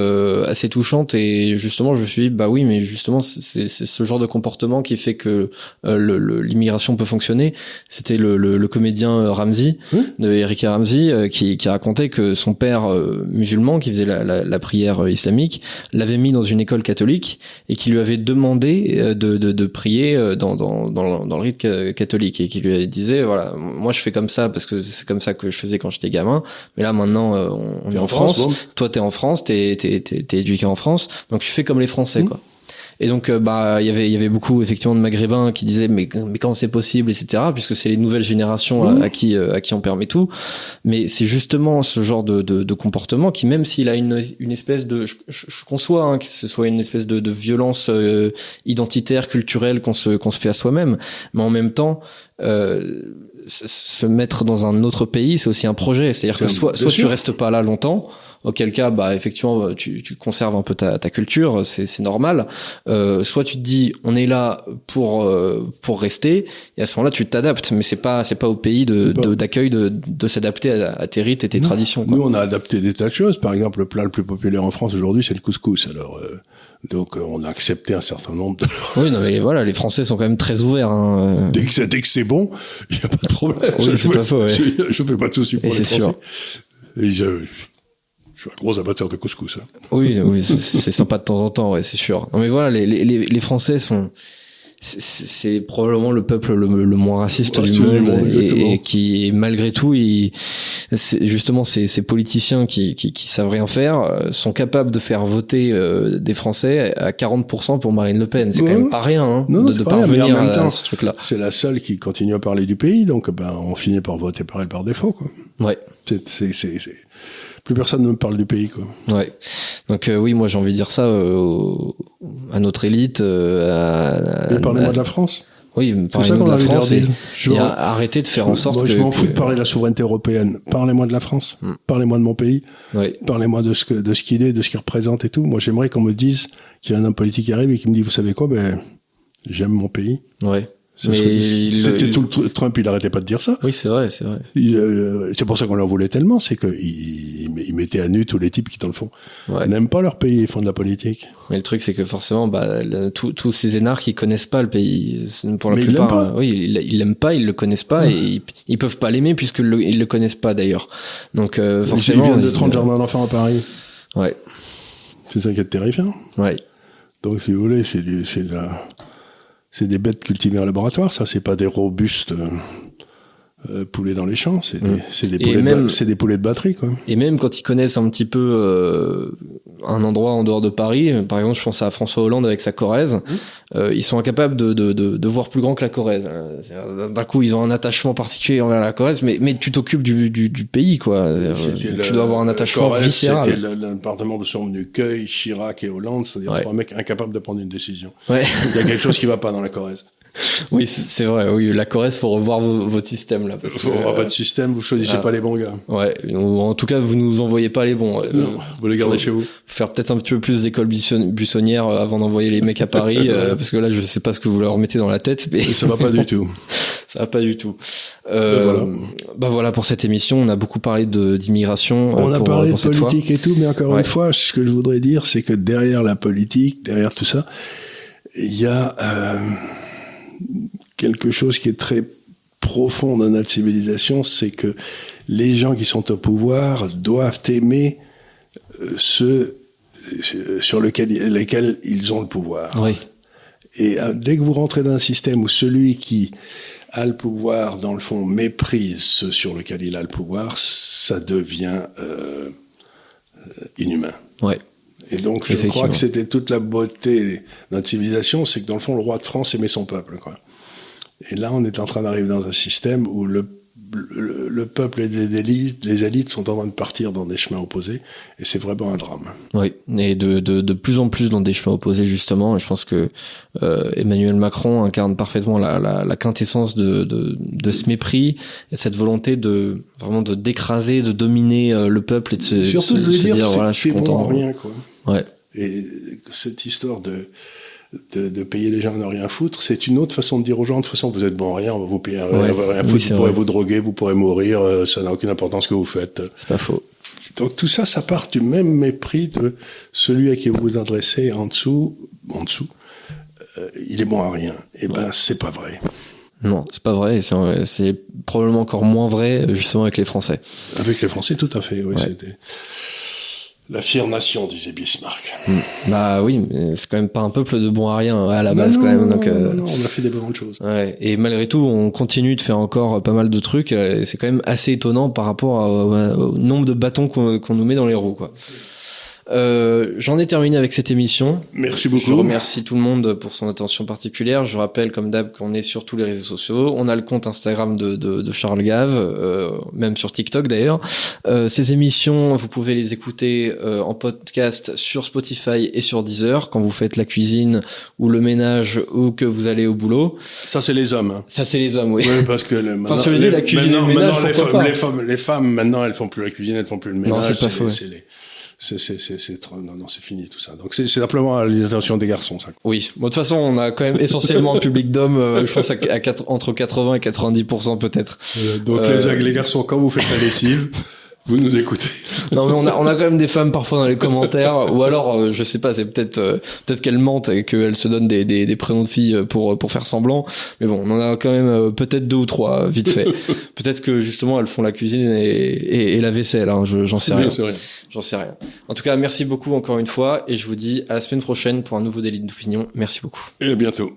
assez touchante et justement je me suis dit bah oui, mais justement c'est ce genre de comportement qui fait que l'immigration peut fonctionner. C'était le, le, le, comédien Ramsey mmh. de Eric Ramsey qui qui racontait que son père euh, musulman qui faisait la, la, la, prière euh, islamique l'avait mis dans une école catholique et qui lui avait demandé euh, de, de, de prier dans, dans, dans, dans, le rite catholique et qui lui disait voilà moi je fais comme ça parce que c'est comme ça que je faisais quand j'étais gamin. Mais là maintenant on, est en France, toi t'es en France t'es t'es t'es éduqué en France. Donc tu fais comme les Français mmh. quoi Et donc, euh, bah, il y avait, il y avait beaucoup effectivement de Maghrébins qui disaient mais, mais comment c'est possible, etc. Puisque c'est les nouvelles générations à, à qui, euh, à qui on permet tout. Mais c'est justement ce genre de, de, de comportement qui, même s'il a une, une espèce de, je, je, je conçois hein, que ce soit une espèce de, de violence euh, identitaire, culturelle qu'on se, qu'on se fait à soi-même, mais en même temps. Euh, se mettre dans un autre pays, c'est aussi un projet. C'est-à-dire que soit, soit tu restes pas là longtemps, auquel cas, bah effectivement, tu, tu conserves un peu ta, ta culture, c'est, c'est normal. Euh, soit tu te dis, on est là pour euh, pour rester, et à ce moment-là, tu t'adaptes. Mais c'est pas c'est pas au pays de, d'accueil de, de s'adapter à, à, tes rites et tes traditions. Quoi. Nous, on a adapté des tas de choses. Par exemple, le plat le plus populaire en France aujourd'hui, c'est le couscous. Alors euh, donc on a accepté un certain nombre de. <laughs> Oui, non mais voilà, les Français sont quand même très ouverts. Hein. Dès que c'est dès que c'est bon, il y a pas de problème. Oui, c'est pas faux. Ouais. Je, je fais pas de soucis pour Et les c'est Français. sûr. Et je suis un gros amateur de couscous. Hein. Oui, <laughs> oui, c'est sympa de temps en temps, ouais, c'est sûr. Non mais voilà, les les les Français sont c'est- probablement le peuple le, le moins raciste du monde, monde, et, qui malgré tout il, justement ces, ces politiciens qui, qui qui savent rien faire euh, sont capables de faire voter euh, des Français à 40% pour Marine Le Pen c'est Ouais. quand même pas rien hein, Non, de, de pas rien, parvenir même à, temps- ce truc là C'est la seule qui continue à parler du pays, donc ben on finit par voter par elle par défaut. Quoi. ouais c'est- Plus personne ne me parle du pays. Quoi. Ouais. Donc euh, oui, moi j'ai envie de dire ça euh, à notre élite. euh, à- parlez-moi à- de la France. Oui, ça de la France et, dire. Je et veux- à- arrêter de faire en sorte Moi, que. je m'en fous que- de parler de la souveraineté européenne. Parlez-moi de la France. Hmm. Parlez-moi de mon pays. Ouais. Parlez-moi de ce que, de ce qu'il est, de ce qu'il représente et tout. Moi, j'aimerais qu'on me dise qu'il y a un homme politique qui arrive et qui me dit, vous savez quoi, ben, j'aime mon pays. Ouais. C'était tout le tr- Trump, il arrêtait pas de dire ça. Oui, c'est vrai, c'est vrai. Euh, c'est pour ça qu'on leur voulait tellement, c'est qu'ils il, mettait à nu tous les types qui, dans le fond, Ouais. n'aiment pas leur pays et font de la politique. Mais le truc, c'est que forcément, bah, tous ces énards qui connaissent pas le pays, pour la Mais ils plupart, l'aiment pas. euh, oui, ils ils l'aiment pas, ils le connaissent pas Ouais. et ils, ils peuvent pas l'aimer puisque le, ils le connaissent pas d'ailleurs. Donc euh, Ils forcément, viennent de ils- 30 jardins d'enfants à Paris. Ouais, C'est ça qui est terrifiant. ouais. Donc, si vous voulez, c'est de la- c'est des bêtes cultivées en laboratoire. Ça, c'est pas des robustes euh, euh, poulets dans les champs. C'est des, des Et poulets, de même- c'est des poulets de batterie, quoi. Et même quand ils connaissent un petit peu euh, un endroit en dehors de Paris, euh, par exemple, je pense à François Hollande avec sa Corrèze, euh, ils sont incapables de, de, de, de voir plus grand que la Corrèze. Euh, c'est-à-dire, D'un coup, ils ont un attachement particulier envers la Corrèze, mais, mais tu t'occupes du, du, du pays, quoi. Euh, tu le- dois avoir un le attachement Corrèze, viscéral. C'était le- l'appartement de son Cueil, Chirac et Hollande, c'est-à-dire Ouais. trois mecs incapables de prendre une décision. Ouais. Il y a quelque chose qui va pas dans la Corrèze. Oui, c'est vrai. Oui, la Corrèze, faut revoir vo- votre système là. Parce Faut que, euh, votre système, vous choisissez ah. pas les bons gars. ouais. Ou en tout cas, vous nous envoyez pas les bons. Euh, Non, vous les gardez chez vous. faire peut-être un petit peu plus d'école buisson- buissonnière euh, avant d'envoyer les mecs à Paris, <laughs> euh, parce que là, je sais pas ce que vous leur mettez dans la tête, mais ça va pas du tout. <laughs> Ça va pas du tout. Euh, Ben voilà. Bah voilà pour cette émission. On a beaucoup parlé d'immigration. euh, On a parlé pour de fois. politique et tout, mais encore Ouais. une fois, ce que je voudrais dire, c'est que derrière la politique, derrière tout ça, il y a euh, quelque chose qui est très profond dans notre civilisation, c'est que les gens qui sont au pouvoir doivent aimer euh, ceux euh, sur lequel, lesquels ils ont le pouvoir. Oui. Et euh, dès que vous rentrez dans un système où celui qui a le pouvoir, dans le fond, méprise ceux sur lequel il a le pouvoir, ça devient euh, inhumain. Ouais. Et donc, je crois que c'était toute la beauté de notre civilisation, c'est que dans le fond, le roi de France aimait son peuple. Quoi. Et là, on est en train d'arriver dans un système où le, le, le peuple et les élites, les élites sont en train de partir dans des chemins opposés, et c'est vraiment un drame. Oui. Et de, de, de plus en plus dans des chemins opposés justement. Et je pense que euh, Emmanuel Macron incarne parfaitement la, la, la quintessence de, de, de ce mépris et cette volonté de vraiment de d'écraser, de dominer euh, le peuple et de se, Surtout se- de lui se dire, voilà, je suis bon content. à rien, quoi. Ouais. Et cette histoire de, de, de payer les gens à ne rien foutre, c'est une autre façon de dire aux gens, de toute façon, vous êtes bon à rien, on va vous payer à rien, Ouais. rien foutre, vous pourrez vrai. vous droguer, vous pourrez mourir, euh, ça n'a aucune importance ce que vous faites. C'est pas faux. Donc tout ça, ça part du même mépris de celui à qui vous vous adressez en dessous, en dessous, euh, il est bon à rien. Eh ben, c'est pas vrai. Non, c'est pas vrai. c'est probablement encore moins vrai justement avec les Français. Avec les Français, tout à fait, oui, Ouais. La fière nation, disait Bismarck. Bah oui, mais c'est quand même pas un peuple de bons à rien à la Non, base non, quand même. non, donc, euh, non, on a fait des bonnes choses. Ouais, et malgré tout, on continue de faire encore pas mal de trucs. euh, et C'est quand même assez étonnant par rapport à- au, au nombre de bâtons qu'on qu'on nous met dans les roues, quoi. Euh, J'en ai terminé avec cette émission. Merci beaucoup. Je remercie tout le monde pour son attention particulière. Je rappelle, comme d'hab, qu'on est sur tous les réseaux sociaux. On a le compte Instagram de, de, de Charles Gave, euh, même sur TikTok d'ailleurs. Euh, ces émissions, vous pouvez les écouter euh, en podcast sur Spotify et sur Deezer quand vous faites la cuisine ou le ménage ou que vous allez au boulot. Ça, c'est les hommes. Hein. Ça, c'est les hommes, oui. Oui, parce que le, Enfin, de la cuisine et le ménage, les, femmes, pas les, femmes, les femmes, maintenant, elles font plus la cuisine, elles font plus le ménage. Non, c'est pas les- faux. C'est c'est c'est non non c'est fini tout ça. Donc c'est c'est simplement à l'intention des garçons ça. Oui. Bon, de toute façon, on a quand même essentiellement un public d'hommes, euh, je pense à, à quatre- entre 80 et 90% peut-être. donc Euh, les, les garçons quand vous faites la lessive, vous nous écoutez. Non, mais on a, on a quand même des femmes parfois dans les commentaires, ou alors, euh, je sais pas, c'est peut-être, euh, peut-être qu'elles mentent et qu'elles se donnent des, des, des prénoms de filles pour pour faire semblant. Mais bon, on en a quand même euh, peut-être deux ou trois, vite fait. <laughs> peut-être que justement elles font la cuisine et, et, et la vaisselle. Hein, je- j'en sais rien. Vrai. J'en sais rien. En tout cas, merci beaucoup encore une fois, et je vous dis à la semaine prochaine pour un nouveau délit d'opinion. Merci beaucoup. Et à bientôt.